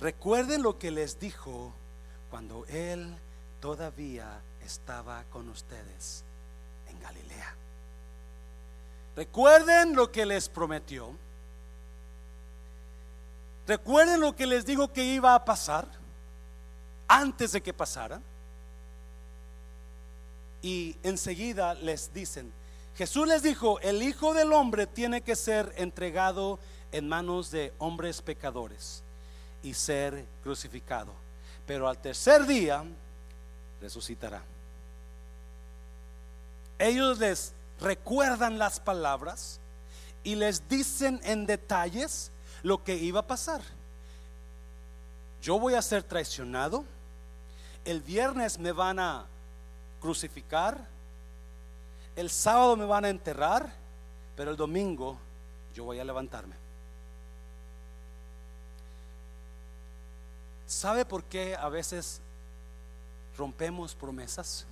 Recuerden lo que les dijo cuando Él todavía estaba con ustedes en Galilea. Recuerden lo que les prometió. Recuerden lo que les dijo que iba a pasar antes de que pasara. Y enseguida les dicen, Jesús les dijo, el Hijo del Hombre tiene que ser entregado en manos de hombres pecadores y ser crucificado pero al tercer día resucitará. Ellos les recuerdan las palabras y les dicen en detalles lo que iba a pasar. Yo voy a ser traicionado. El viernes me van a crucificar. El sábado me van a enterrar. Pero el domingo yo voy a levantarme. ¿Sabe por qué a veces rompemos promesas?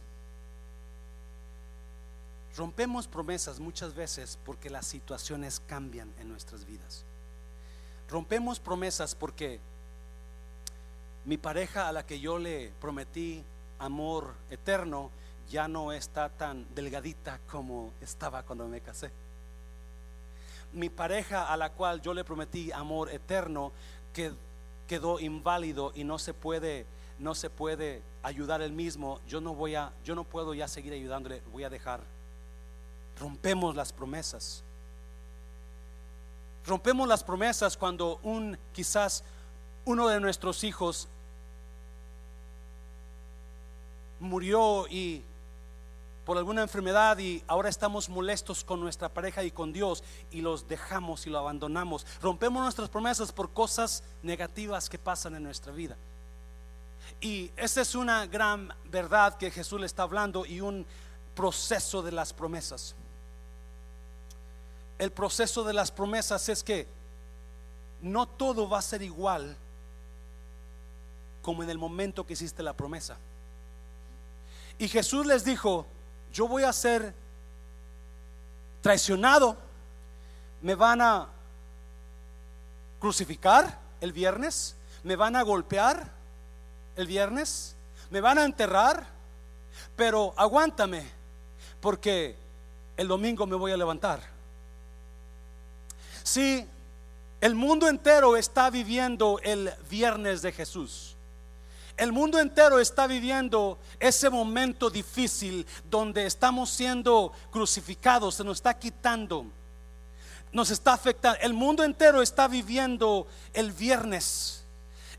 Rompemos promesas muchas veces porque las situaciones cambian en nuestras vidas. Rompemos promesas porque mi pareja a la que yo le prometí amor eterno ya no está tan delgadita como estaba cuando me casé. Mi pareja a la cual yo le prometí amor eterno que quedó inválido y no se puede no se puede ayudar él mismo, yo no voy a yo no puedo ya seguir ayudándole, voy a dejar. Rompemos las promesas. Rompemos las promesas cuando un quizás uno de nuestros hijos murió y por alguna enfermedad y ahora estamos molestos con nuestra pareja y con Dios y los dejamos y lo abandonamos. Rompemos nuestras promesas por cosas negativas que pasan en nuestra vida. Y esa es una gran verdad que Jesús le está hablando y un proceso de las promesas. El proceso de las promesas es que no todo va a ser igual como en el momento que hiciste la promesa. Y Jesús les dijo, yo voy a ser traicionado, me van a crucificar el viernes, me van a golpear el viernes, me van a enterrar, pero aguántame, porque el domingo me voy a levantar. Si el mundo entero está viviendo el viernes de Jesús. El mundo entero está viviendo ese momento difícil donde estamos siendo crucificados, se nos está quitando, nos está afectando. El mundo entero está viviendo el viernes,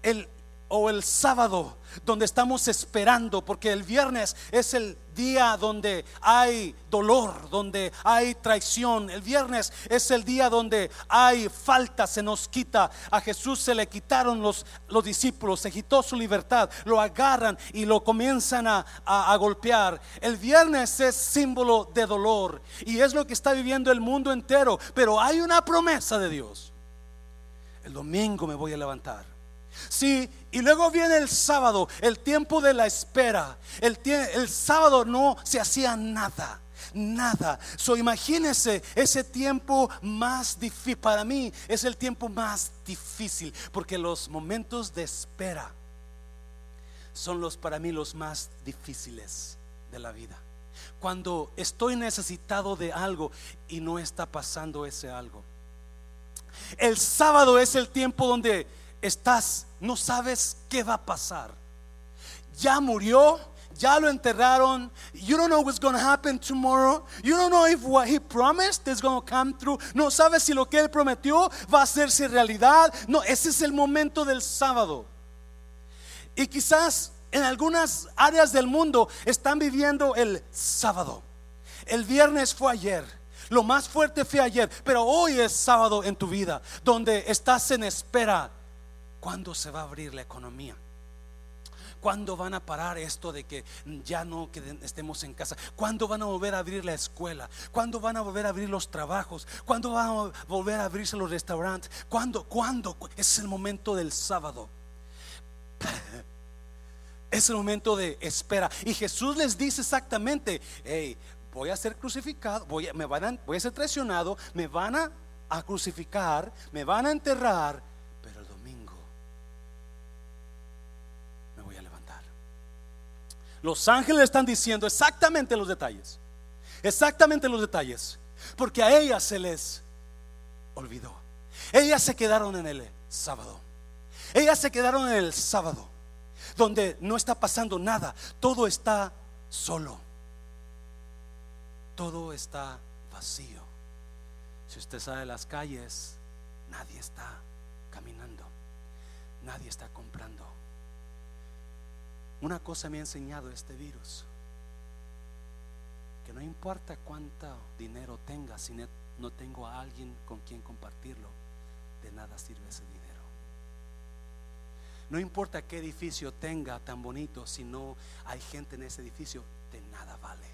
el, o el sábado donde estamos esperando, porque el viernes es el día donde hay dolor, donde hay traición. El viernes es el día donde hay falta, se nos quita. A Jesús se le quitaron los, los discípulos, se quitó su libertad, lo agarran y lo comienzan a, a golpear. El viernes es símbolo de dolor y es lo que está viviendo el mundo entero, pero hay una promesa de Dios. El domingo me voy a levantar Sí, y luego viene el sábado, el tiempo de la espera. El, sábado no se hacía nada nada. So imagínese ese tiempo más difícil. Para mí es el tiempo más difícil porque los momentos de espera son los para mí los más difíciles de la vida. Cuando estoy necesitado de algo y no está pasando ese algo. El sábado es el tiempo donde estás, no sabes qué va a pasar. Ya murió, ya lo enterraron. You don't know what's going to happen tomorrow. You don't know if what he promised is going to come through. No sabes si lo que él prometió va a hacerse realidad. No, ese es el momento del sábado. Y quizás en algunas áreas del mundo están viviendo el sábado. El viernes fue ayer. Lo más fuerte fue ayer, pero hoy es sábado en tu vida, donde estás en espera ¿Cuándo se va a abrir la economía? ¿Cuándo van a parar esto de que ya no estemos en casa? ¿Cuándo van a volver a abrir la escuela? ¿Cuándo van a volver a abrir los trabajos? ¿Cuándo van a volver a abrirse los restaurantes? ¿Cuándo? ¿Cuándo? Es el momento del sábado. Es el momento de espera. Y Jesús les dice exactamente, hey, voy a ser crucificado, voy a, me van a, a ser traicionado, me van a, a crucificar, me van a enterrar, Los ángeles están diciendo exactamente los detalles. Exactamente los detalles. Porque a ellas se les olvidó. Ellas se quedaron en el sábado. Ellas se quedaron en el sábado. Donde no está pasando nada. Todo está solo. Todo está vacío. Si usted sale las calles, nadie está caminando. Nadie está comprando. Una cosa me ha enseñado este virus, que no importa cuánto dinero tenga, si no tengo a alguien con quien compartirlo, de nada sirve ese dinero. No importa qué edificio tenga tan bonito, si no hay gente en ese edificio, de nada vale.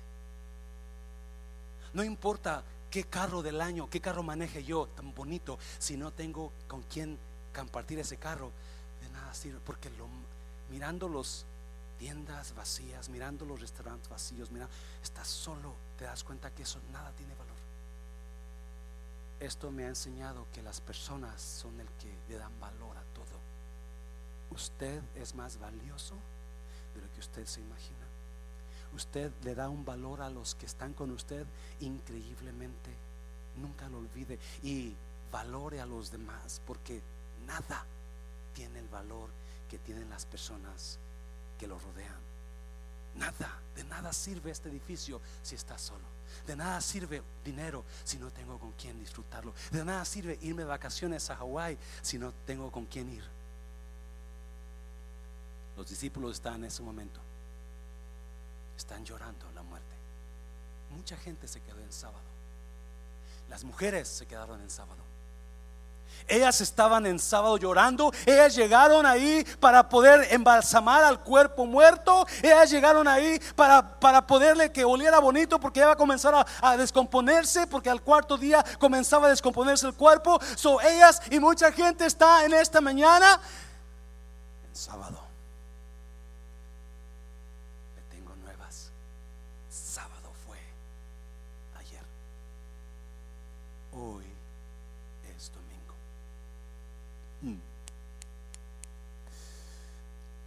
No importa qué carro del año, qué carro maneje yo tan bonito, si no tengo con quien compartir ese carro, de nada sirve, porque mirando los tiendas vacías, mirando los restaurantes vacíos, mira, estás solo, te das cuenta que eso nada tiene valor. Esto me ha enseñado que las personas son el que le dan valor a todo. Usted es más valioso de lo que usted se imagina. Usted le da un valor a los que están con usted increíblemente. Nunca lo olvide y valore a los demás porque nada tiene el valor que tienen las personas que lo rodean. Nada, de nada sirve este edificio si está solo. De nada sirve dinero si no tengo con quién disfrutarlo. De nada sirve irme de vacaciones a Hawái si no tengo con quién ir. Los discípulos están en ese momento. Están llorando la muerte. Mucha gente se quedó en sábado. Las mujeres se quedaron en sábado. Ellas estaban en sábado llorando. Ellas llegaron ahí para poder embalsamar al cuerpo muerto. Ellas llegaron ahí para, para poderle que oliera bonito porque iba a comenzar a, a, descomponerse. Porque al cuarto día comenzaba a descomponerse el cuerpo. So ellas y mucha gente está en esta mañana en sábado.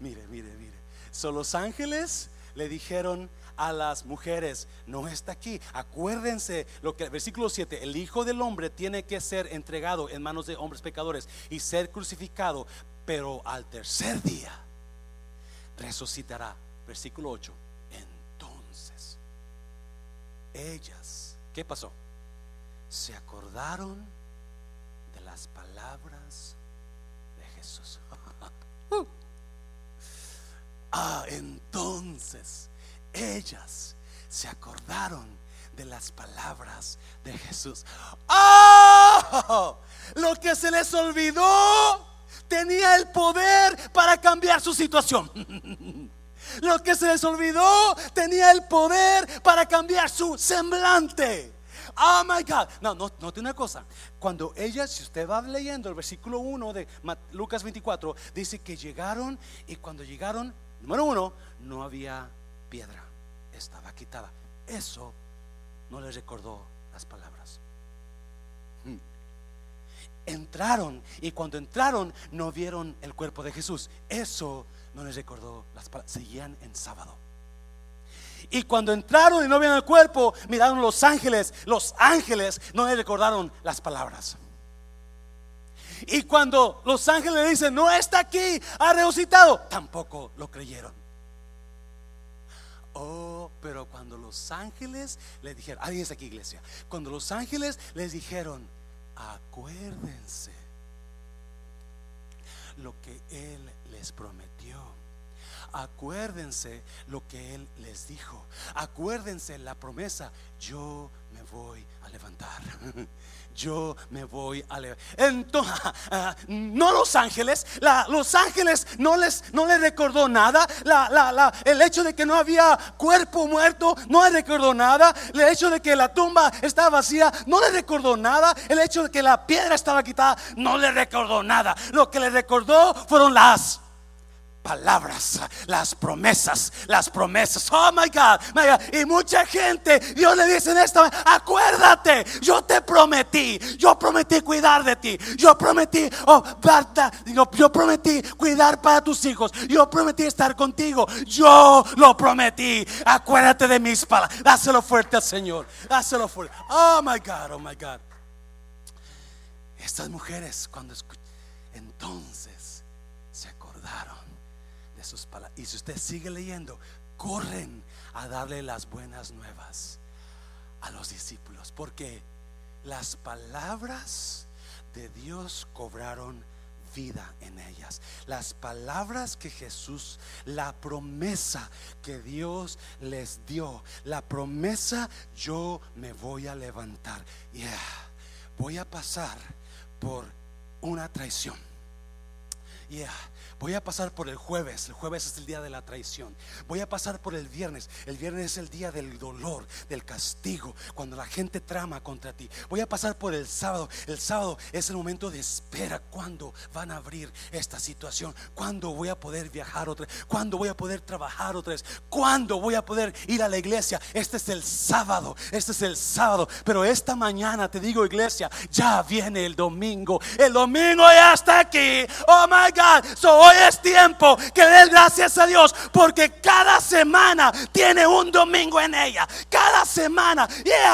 Mire, mire, mire. Son los ángeles le dijeron a las mujeres, no está aquí. Acuérdense lo que versículo 7, el Hijo del Hombre tiene que ser entregado en manos de hombres pecadores y ser crucificado, pero al tercer día resucitará. Versículo 8. Entonces, ellas, ¿qué pasó? Se acordaron de las palabras de Jesús. ah, entonces ellas se acordaron de las palabras de Jesús. ¡Oh! Lo que se les olvidó tenía el poder para cambiar su situación. Lo que se les olvidó tenía el poder para cambiar su semblante. Oh my God. No, no, note una cosa. Cuando ellas, si usted va leyendo el versículo 1 de Lucas 24, dice que llegaron y cuando llegaron, número uno, no había piedra estaba quitada. Eso no les recordó las palabras. Hmm. Entraron y cuando entraron no vieron el cuerpo de Jesús. Eso no les recordó las palabras. Seguían en sábado. Y cuando entraron y no vieron el cuerpo, miraron los ángeles. Los ángeles no les recordaron las palabras. Y cuando los ángeles le dicen, no está aquí, ha resucitado, tampoco lo creyeron. Oh, pero cuando los ángeles le dijeron, alguien está aquí iglesia, cuando los ángeles les dijeron, acuérdense lo que Él les prometió. Acuérdense lo que Él les dijo. Acuérdense la promesa, yo me voy a levantar. yo me voy a leer. Entonces, ah, no los ángeles, los ángeles no les, no les recordó nada. el hecho de que no había cuerpo muerto no les recordó nada. El hecho de que la tumba estaba vacía no les recordó nada. El hecho de que la piedra estaba quitada no le recordó nada. Lo que le recordó fueron las palabras, las promesas, las promesas. Oh my God, Y mucha gente, Dios le dice en esta, acuérdate, yo te prometí, yo prometí cuidar de ti, yo prometí, oh, yo prometí cuidar para tus hijos, yo prometí estar contigo, yo lo prometí. Acuérdate de mis palabras, dáselo fuerte al Señor, dáselo fuerte. Oh my God, oh my God. Estas mujeres cuando escuchan, entonces se acordaron Y si usted sigue leyendo, corren a darle las buenas nuevas a los discípulos, porque las palabras de Dios cobraron vida en ellas. Las palabras que Jesús, la promesa que Dios les dio, la promesa, yo me voy a levantar. Yeah, voy a pasar por una traición. Yeah, Voy a pasar por el jueves. El jueves es el día de la traición. Voy a pasar por el viernes. El viernes es el día del dolor, del castigo, cuando la gente trama contra ti. Voy a pasar por el sábado. El sábado es el momento de espera. ¿Cuándo van a abrir esta situación? ¿Cuándo voy a poder viajar otra vez? ¿Cuándo voy a poder trabajar otra vez? ¿Cuándo voy a poder ir a la iglesia? Este es el sábado. Este es el sábado. Pero esta mañana te digo, iglesia, ya viene el domingo. El domingo ya está aquí. Oh my God. So hoy es tiempo que des gracias a Dios porque cada semana tiene un domingo en ella. Cada semana,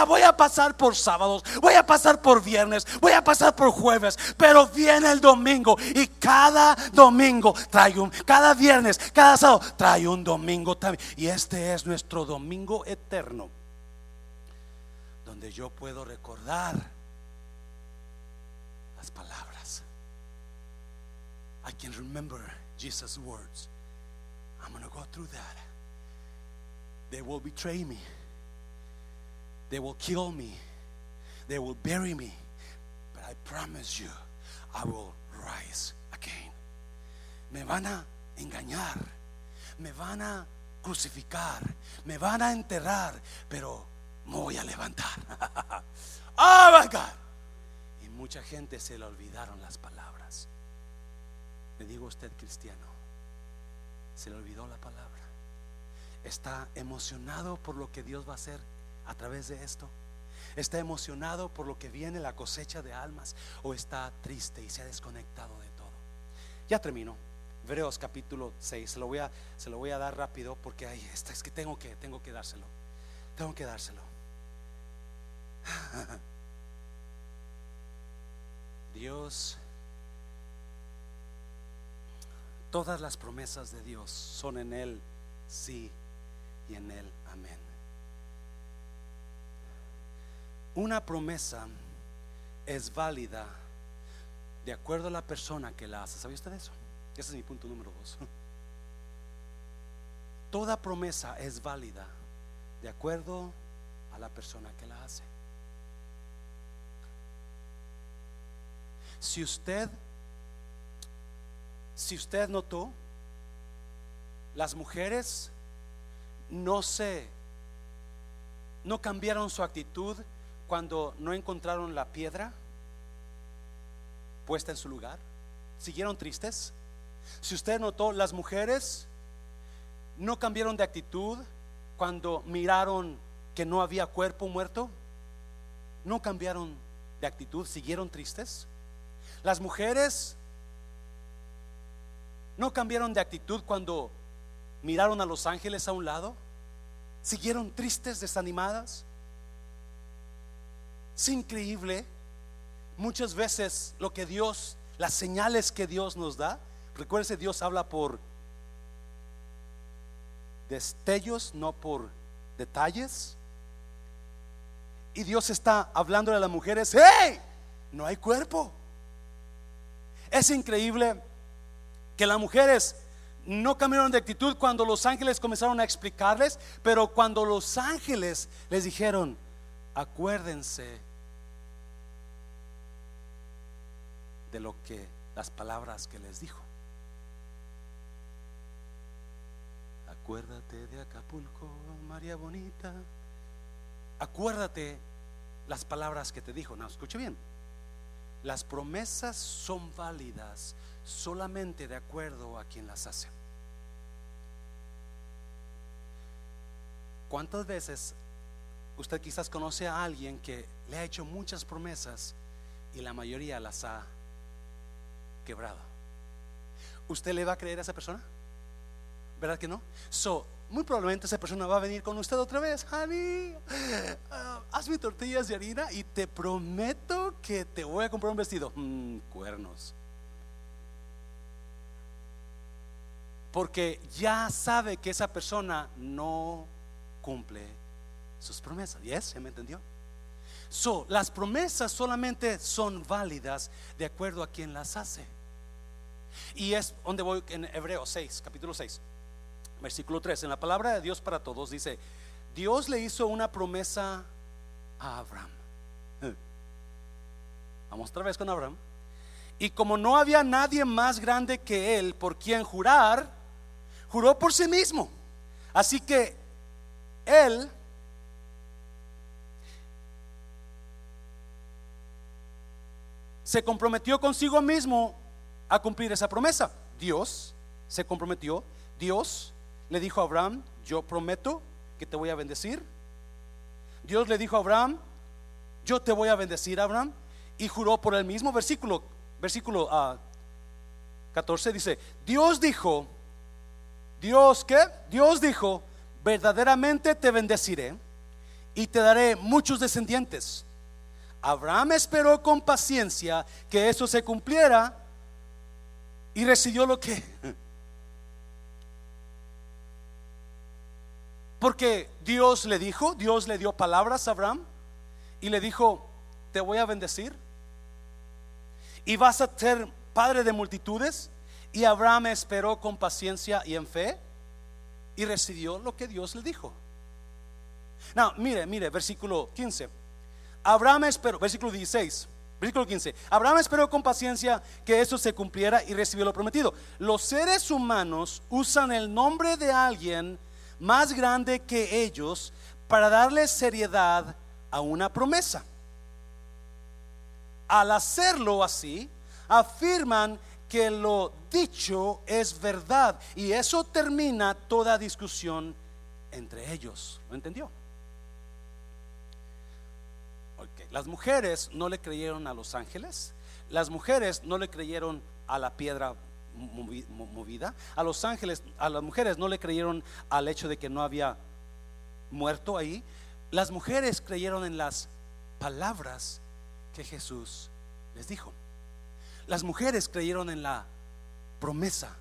voy a pasar por sábados, voy a pasar por viernes, voy a pasar por jueves, pero viene el domingo y cada domingo trae un, cada viernes, cada sábado trae un domingo también. Y este es nuestro domingo eterno, donde yo puedo recordar las palabras. I can remember Jesus' words. I'm going to go through that. They will betray me. They will kill me. They will bury me. But I promise you, I will rise again. Me van a engañar. Me van a crucificar. Me van a enterrar. Pero me voy a levantar. oh my God. Y mucha gente se le olvidaron las palabras. Le digo a usted cristiano, se le olvidó la palabra. Está emocionado por lo que Dios va a hacer a través de esto. está emocionado por lo que viene, la cosecha de almas, o está triste y se ha desconectado de todo. Ya termino. Hebreos capítulo 6, se lo voy a, se lo voy a dar rápido porque ahí está, es que tengo que, tengo que dárselo. Tengo que dárselo. Dios, todas las promesas de Dios son en Él sí y en Él amén. Una promesa es válida de acuerdo a la persona que la hace. ¿Sabía usted eso? Ese es mi punto número dos. Toda promesa es válida de acuerdo a la persona que la hace. Si usted, si usted notó, las mujeres no se, no cambiaron su actitud cuando no encontraron la piedra puesta en su lugar. Siguieron tristes. Si usted notó, las mujeres no cambiaron de actitud cuando miraron que no había cuerpo muerto. No cambiaron de actitud, siguieron tristes. Las mujeres no cambiaron de actitud cuando miraron a los ángeles a un lado. Siguieron tristes, desanimadas. Es increíble muchas veces lo que Dios, las señales que Dios nos da. Recuérdese, Dios habla por destellos, no por detalles. Y Dios está hablando a las mujeres, ¡hey! No hay cuerpo. Es increíble que las mujeres no cambiaron de actitud cuando los ángeles comenzaron a explicarles, pero cuando los ángeles les dijeron, acuérdense de lo que las palabras que les dijo. Acuérdate de Acapulco, María Bonita. Acuérdate las palabras que te dijo. No, escuche bien. Las promesas son válidas solamente de acuerdo a quien las hace. ¿Cuántas veces usted quizás conoce a alguien que le ha hecho muchas promesas y la mayoría las ha quebrado? ¿Usted le va a creer a esa persona? ¿Verdad que no? So, muy probablemente esa persona va a venir con usted otra vez, honey, uh, hazme tortillas de harina y te prometo que te voy a comprar un vestido. Mm, cuernos. Porque ya sabe que esa persona no cumple sus promesas. ¿Yes? ¿Se me entendió? So, las promesas solamente son válidas de acuerdo a quien las hace. Y es donde voy en Hebreos 6, capítulo 6 versículo 3, en la palabra de Dios para todos dice, Dios le hizo una promesa a Abraham. Vamos otra vez con Abraham. Y como no había nadie más grande que él por quien jurar, juró por sí mismo. Así que él se comprometió consigo mismo a cumplir esa promesa. Dios se comprometió, Dios le dijo a Abraham, yo prometo que te voy a bendecir. Dios le dijo a Abraham, yo te voy a bendecir, Abraham. Y juró por el mismo versículo, versículo 14 ah, dice, Dios dijo, Dios qué? Dios dijo, verdaderamente te bendeciré y te daré muchos descendientes. Abraham esperó con paciencia que eso se cumpliera y recibió lo que Porque Dios le dijo, Dios le dio palabras a Abraham y le dijo, te voy a bendecir y vas a ser padre de multitudes. Y Abraham esperó con paciencia y en fe y recibió lo que Dios le dijo. No, mire, mire, versículo 15. Abraham esperó, versículo 16, versículo 15. Abraham esperó con paciencia que eso se cumpliera y recibió lo prometido. Los seres humanos usan el nombre de alguien más grande que ellos para darle seriedad a una promesa. Al hacerlo así, afirman que lo dicho es verdad y eso termina toda discusión entre ellos. ¿Lo entendió? las mujeres no le creyeron a los ángeles, las mujeres no le creyeron a la piedra movida, a los ángeles, a las mujeres no le creyeron al hecho de que no había muerto ahí, las mujeres creyeron en las palabras que Jesús les dijo. Las mujeres creyeron en la promesa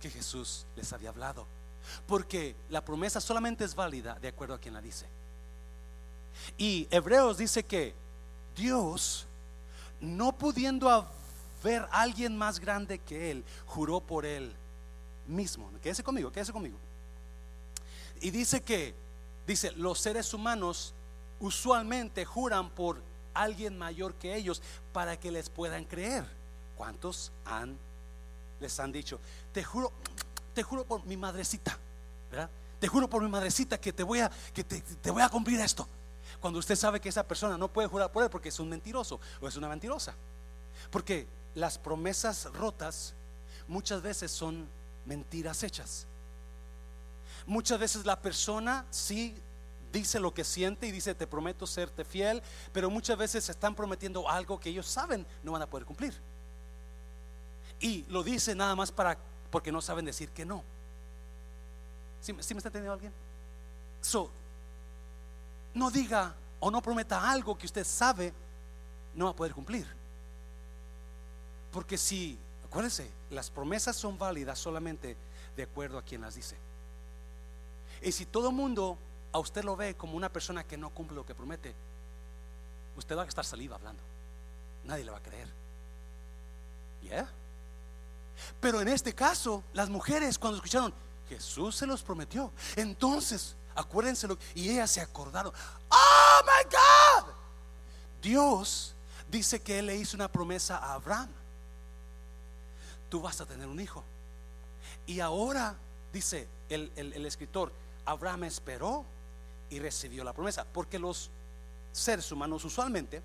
que Jesús les había hablado. Porque la promesa solamente es válida de acuerdo a quien la dice. Y Hebreos dice que Dios, no pudiendo haber alguien más grande que Él, juró por Él mismo. Quédese conmigo, quédese conmigo. Y dice que, dice, los seres humanos usualmente juran por alguien mayor que ellos para que les puedan creer. ¿Cuántos han les han dicho? Te juro, te juro por mi madrecita, ¿verdad? Te juro por mi madrecita que te voy a que te, voy a cumplir esto. Cuando usted sabe que esa persona no puede jurar por él porque es un mentiroso o es una mentirosa. Porque las promesas rotas muchas veces son mentiras hechas. Muchas veces la persona sí dice lo que siente y dice te prometo serte fiel, pero muchas veces están prometiendo algo que ellos saben no van a poder cumplir. Y lo dice nada más para porque no saben decir que no. ¿Sí, me está entendiendo alguien? So, no diga o no prometa algo que usted sabe no va a poder cumplir. Porque si, acuérdense, las promesas son válidas solamente de acuerdo a quien las dice. Y si todo mundo a usted lo ve como una persona que no cumple lo que promete, usted va a estar saliva hablando. Nadie le va a creer. ¿Ya? Pero en este caso, las mujeres cuando escucharon, Jesús se los prometió. Entonces, acuérdense y ellas se acordaron. Oh my God. Dios dice que Él le hizo una promesa a Abraham. Tú vas a tener un hijo. Y ahora, dice el, el escritor, Abraham esperó y recibió la promesa. Porque los seres humanos usualmente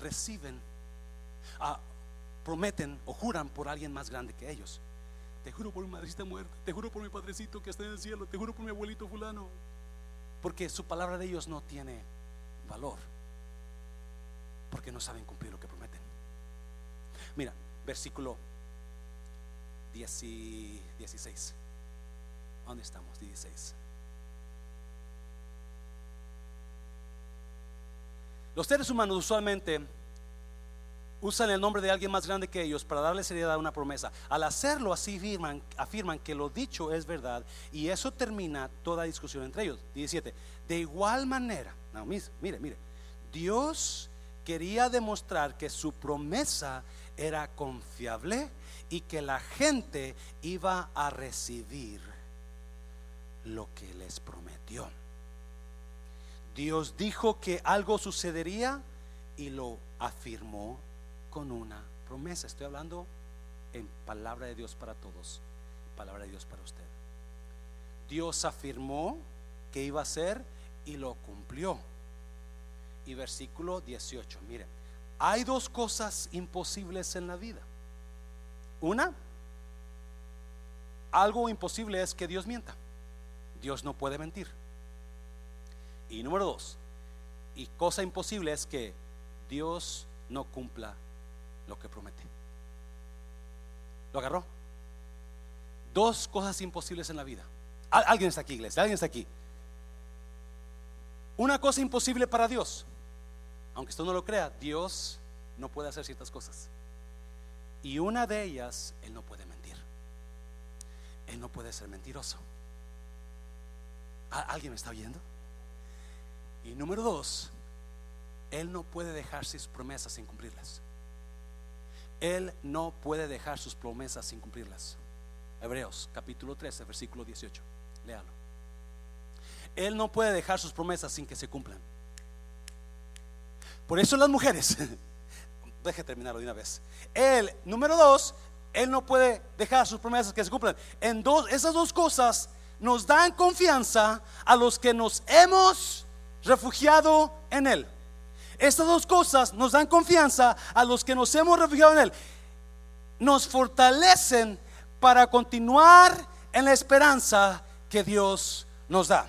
reciben, ah, prometen o juran por alguien más grande que ellos. Te juro por mi madrecita muerta, te juro por mi padrecito que está en el cielo, te juro por mi abuelito fulano. Porque su palabra de ellos no tiene valor. Porque no saben cumplir lo que prometen. Mira, versículo 16. ¿Dónde estamos? 16. Los seres humanos usualmente usan el nombre de alguien más grande que ellos para darle seriedad a una promesa. Al hacerlo así afirman, afirman que lo dicho es verdad y eso termina toda discusión entre ellos. 17. De igual manera, no, mire, mire, Dios quería demostrar que su promesa era confiable y que la gente iba a recibir lo que les prometió. Dios dijo que algo sucedería y lo afirmó con una promesa. Estoy hablando en palabra de Dios para todos, palabra de Dios para usted. Dios afirmó que iba a ser y lo cumplió. Y versículo 18, mire, hay dos cosas imposibles en la vida. Una, algo imposible es que Dios mienta. Dios no puede mentir. Y número dos, y cosa imposible es que Dios no cumpla lo que promete. ¿Lo agarró? Dos cosas imposibles en la vida. Alguien está aquí, iglesia, alguien está aquí. Una cosa imposible para Dios. Aunque usted no lo crea, Dios no puede hacer ciertas cosas. Y una de ellas, Él no puede mentir. Él no puede ser mentiroso. ¿Alguien me está oyendo? Y número dos, Él no puede dejar sus promesas sin cumplirlas. Él no puede dejar sus promesas sin cumplirlas. Hebreos capítulo 13, versículo 18. Léalo. Él no puede dejar sus promesas sin que se cumplan. Por eso las mujeres, deje terminarlo de una vez. Él, número dos, Él no puede dejar sus promesas que se cumplan. En dos, esas dos cosas nos dan confianza a los que nos hemos refugiado en Él. Estas dos cosas nos dan confianza a los que nos hemos refugiado en Él. Nos fortalecen para continuar en la esperanza que Dios nos da.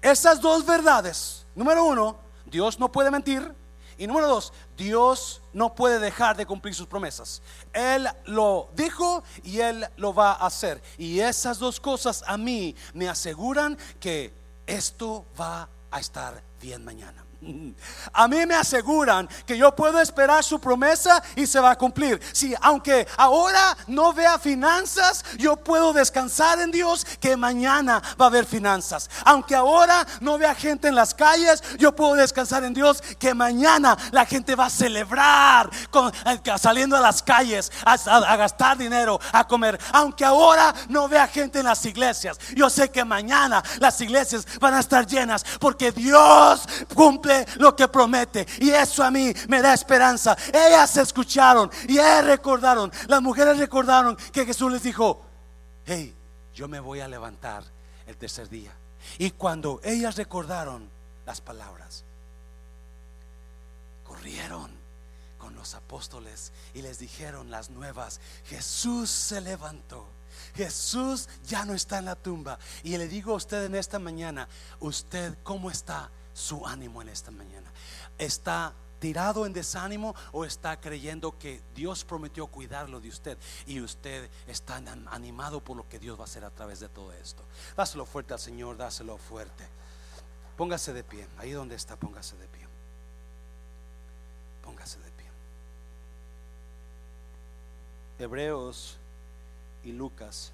Esas dos verdades número uno, Dios no puede mentir. Y número dos, Dios no puede dejar de cumplir sus promesas. Él lo dijo y Él lo va a hacer. Y esas dos cosas a mí me aseguran que esto va a estar bien mañana. A mí me aseguran que yo puedo esperar su promesa y se va a cumplir. Si aunque ahora no vea finanzas, yo puedo descansar en Dios que mañana va a haber finanzas. Aunque ahora no vea gente en las calles, yo puedo descansar en Dios que mañana la gente va a celebrar eh, saliendo a las calles a gastar dinero, a comer. Aunque ahora no vea gente en las iglesias, yo sé que mañana las iglesias van a estar llenas porque Dios cumple lo que promete. Y eso a mí me da esperanza. Ellas escucharon y ellas recordaron. Las mujeres recordaron que Jesús les dijo, hey, yo me voy a levantar el tercer día. Y cuando ellas recordaron las palabras, corrieron con los apóstoles y les dijeron las nuevas, Jesús se levantó. Jesús ya no está en la tumba. Y le digo a usted en esta mañana, usted cómo está su ánimo en esta mañana? ¿Está tirado en desánimo o está creyendo que Dios prometió cuidarlo de usted y usted está animado por lo que Dios va a hacer a través de todo esto? Dáselo fuerte al Señor, dáselo fuerte. Póngase de pie, ahí donde está, póngase de pie. Póngase de pie. Hebreos y Lucas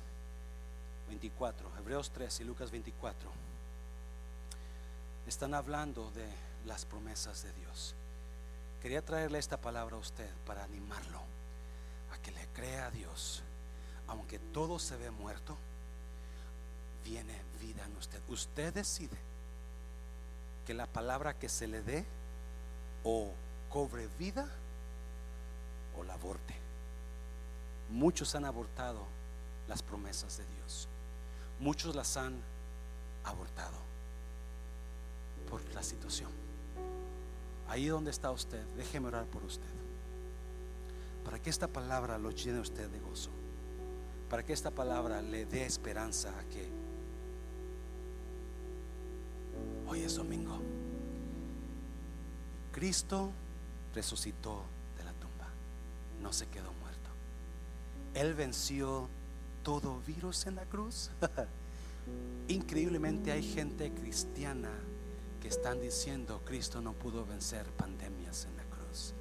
24, Hebreos 3 y Lucas 24 están hablando de las promesas de Dios. Quería traerle esta palabra a usted para animarlo a que le crea a Dios. Aunque todo se ve muerto, viene vida en usted. Usted decide que la palabra que se le dé o cobre vida o la aborte. Muchos han abortado las promesas de Dios. Muchos las han abortado por la situación. Ahí donde está usted, déjeme orar por usted. Para que esta palabra lo llene usted de gozo. Para que esta palabra le dé esperanza a que hoy es domingo. Cristo resucitó de la tumba. No se quedó muerto. Él venció todo virus en la cruz. Increíblemente hay gente cristiana que están diciendo Cristo no pudo vencer pandemias en la cruz.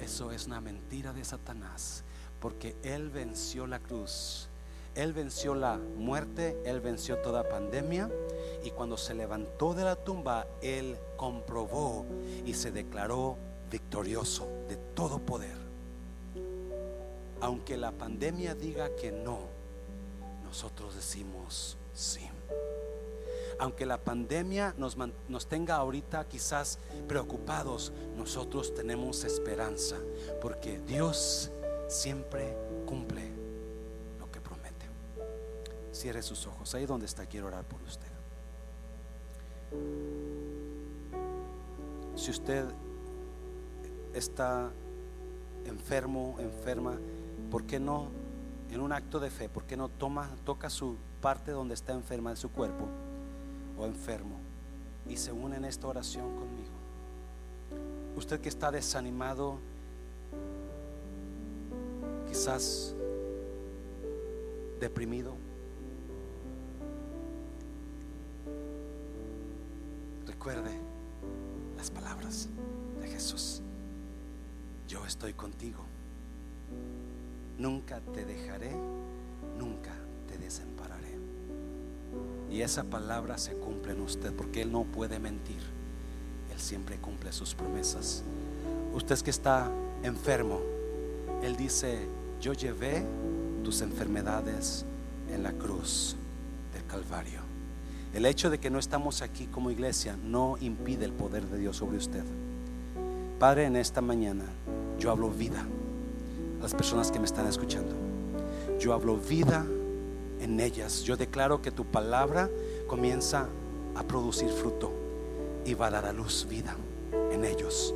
Eso es una mentira de Satanás, porque Él venció la cruz. Él venció la muerte, Él venció toda pandemia y cuando se levantó de la tumba, Él comprobó y se declaró victorioso de todo poder. Aunque la pandemia diga que no, nosotros decimos sí aunque la pandemia nos, nos, tenga ahorita quizás preocupados, nosotros tenemos esperanza, porque Dios siempre cumple lo que promete. Cierre sus ojos, ahí donde está, quiero orar por usted. Si usted está enfermo, enferma, ¿por qué no, en un acto de fe, por qué no toma, toca su parte donde está enferma de su cuerpo? O enfermo y se une en esta oración conmigo. Usted que está desanimado, quizás deprimido, recuerde las palabras de Jesús. Yo estoy contigo. Nunca te dejaré, nunca te desampararé. Y esa palabra se cumple en usted porque Él no puede mentir. Él siempre cumple sus promesas. Usted que está enfermo. Él dice, yo llevé tus enfermedades en la cruz del Calvario. El hecho de que no estamos aquí como iglesia no impide el poder de Dios sobre usted. Padre, en esta mañana yo hablo vida a las personas que me están escuchando. Yo hablo vida en ellas. Yo declaro que tu palabra comienza a producir fruto y va a dar a luz vida en ellos.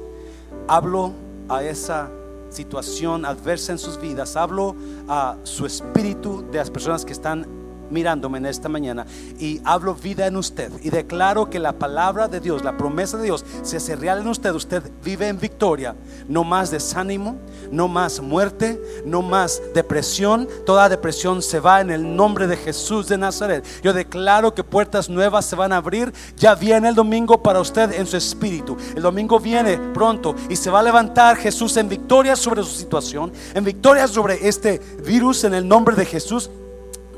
Hablo a esa situación adversa en sus vidas, hablo a su espíritu de las personas que están mirándome en esta mañana y hablo vida en usted y declaro que la palabra de Dios, la promesa de Dios se hace real en usted. Usted vive en victoria, no más desánimo, no más muerte, no más depresión. Toda depresión se va en el nombre de Jesús de Nazaret. Yo declaro que puertas nuevas se van a abrir. Ya viene el domingo para usted en su espíritu. El domingo viene pronto y se va a levantar Jesús en victoria sobre su situación, en victoria sobre este virus en el nombre de Jesús.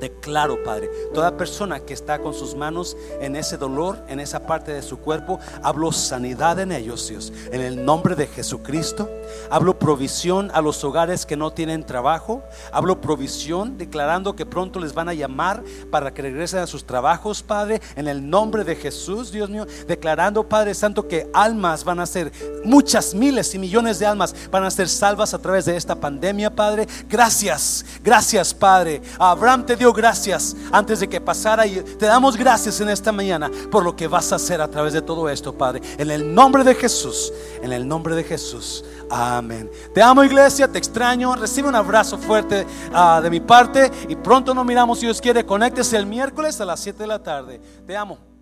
Declaro, Padre, toda persona que está con sus manos en ese dolor, en esa parte de su cuerpo, hablo sanidad en ellos, Dios. En el nombre de Jesucristo, hablo provisión a los hogares que no tienen trabajo. Hablo provisión, declarando que pronto les van a llamar para que regresen a sus trabajos, Padre. En el nombre de Jesús, Dios mío, declarando, Padre Santo, que almas van a ser, muchas miles y millones de almas van a ser salvas a través de esta pandemia, Padre. Gracias, gracias, Padre. Abraham te dio gracias antes de que pasara y te damos gracias en esta mañana por lo que vas a hacer a través de todo esto, Padre. En el nombre de Jesús, en el nombre de Jesús. Amén. Te amo iglesia, te extraño. Recibe un abrazo fuerte ah, de mi parte y pronto nos miramos si Dios quiere. Conéctese el miércoles a las 7 de la tarde. Te amo.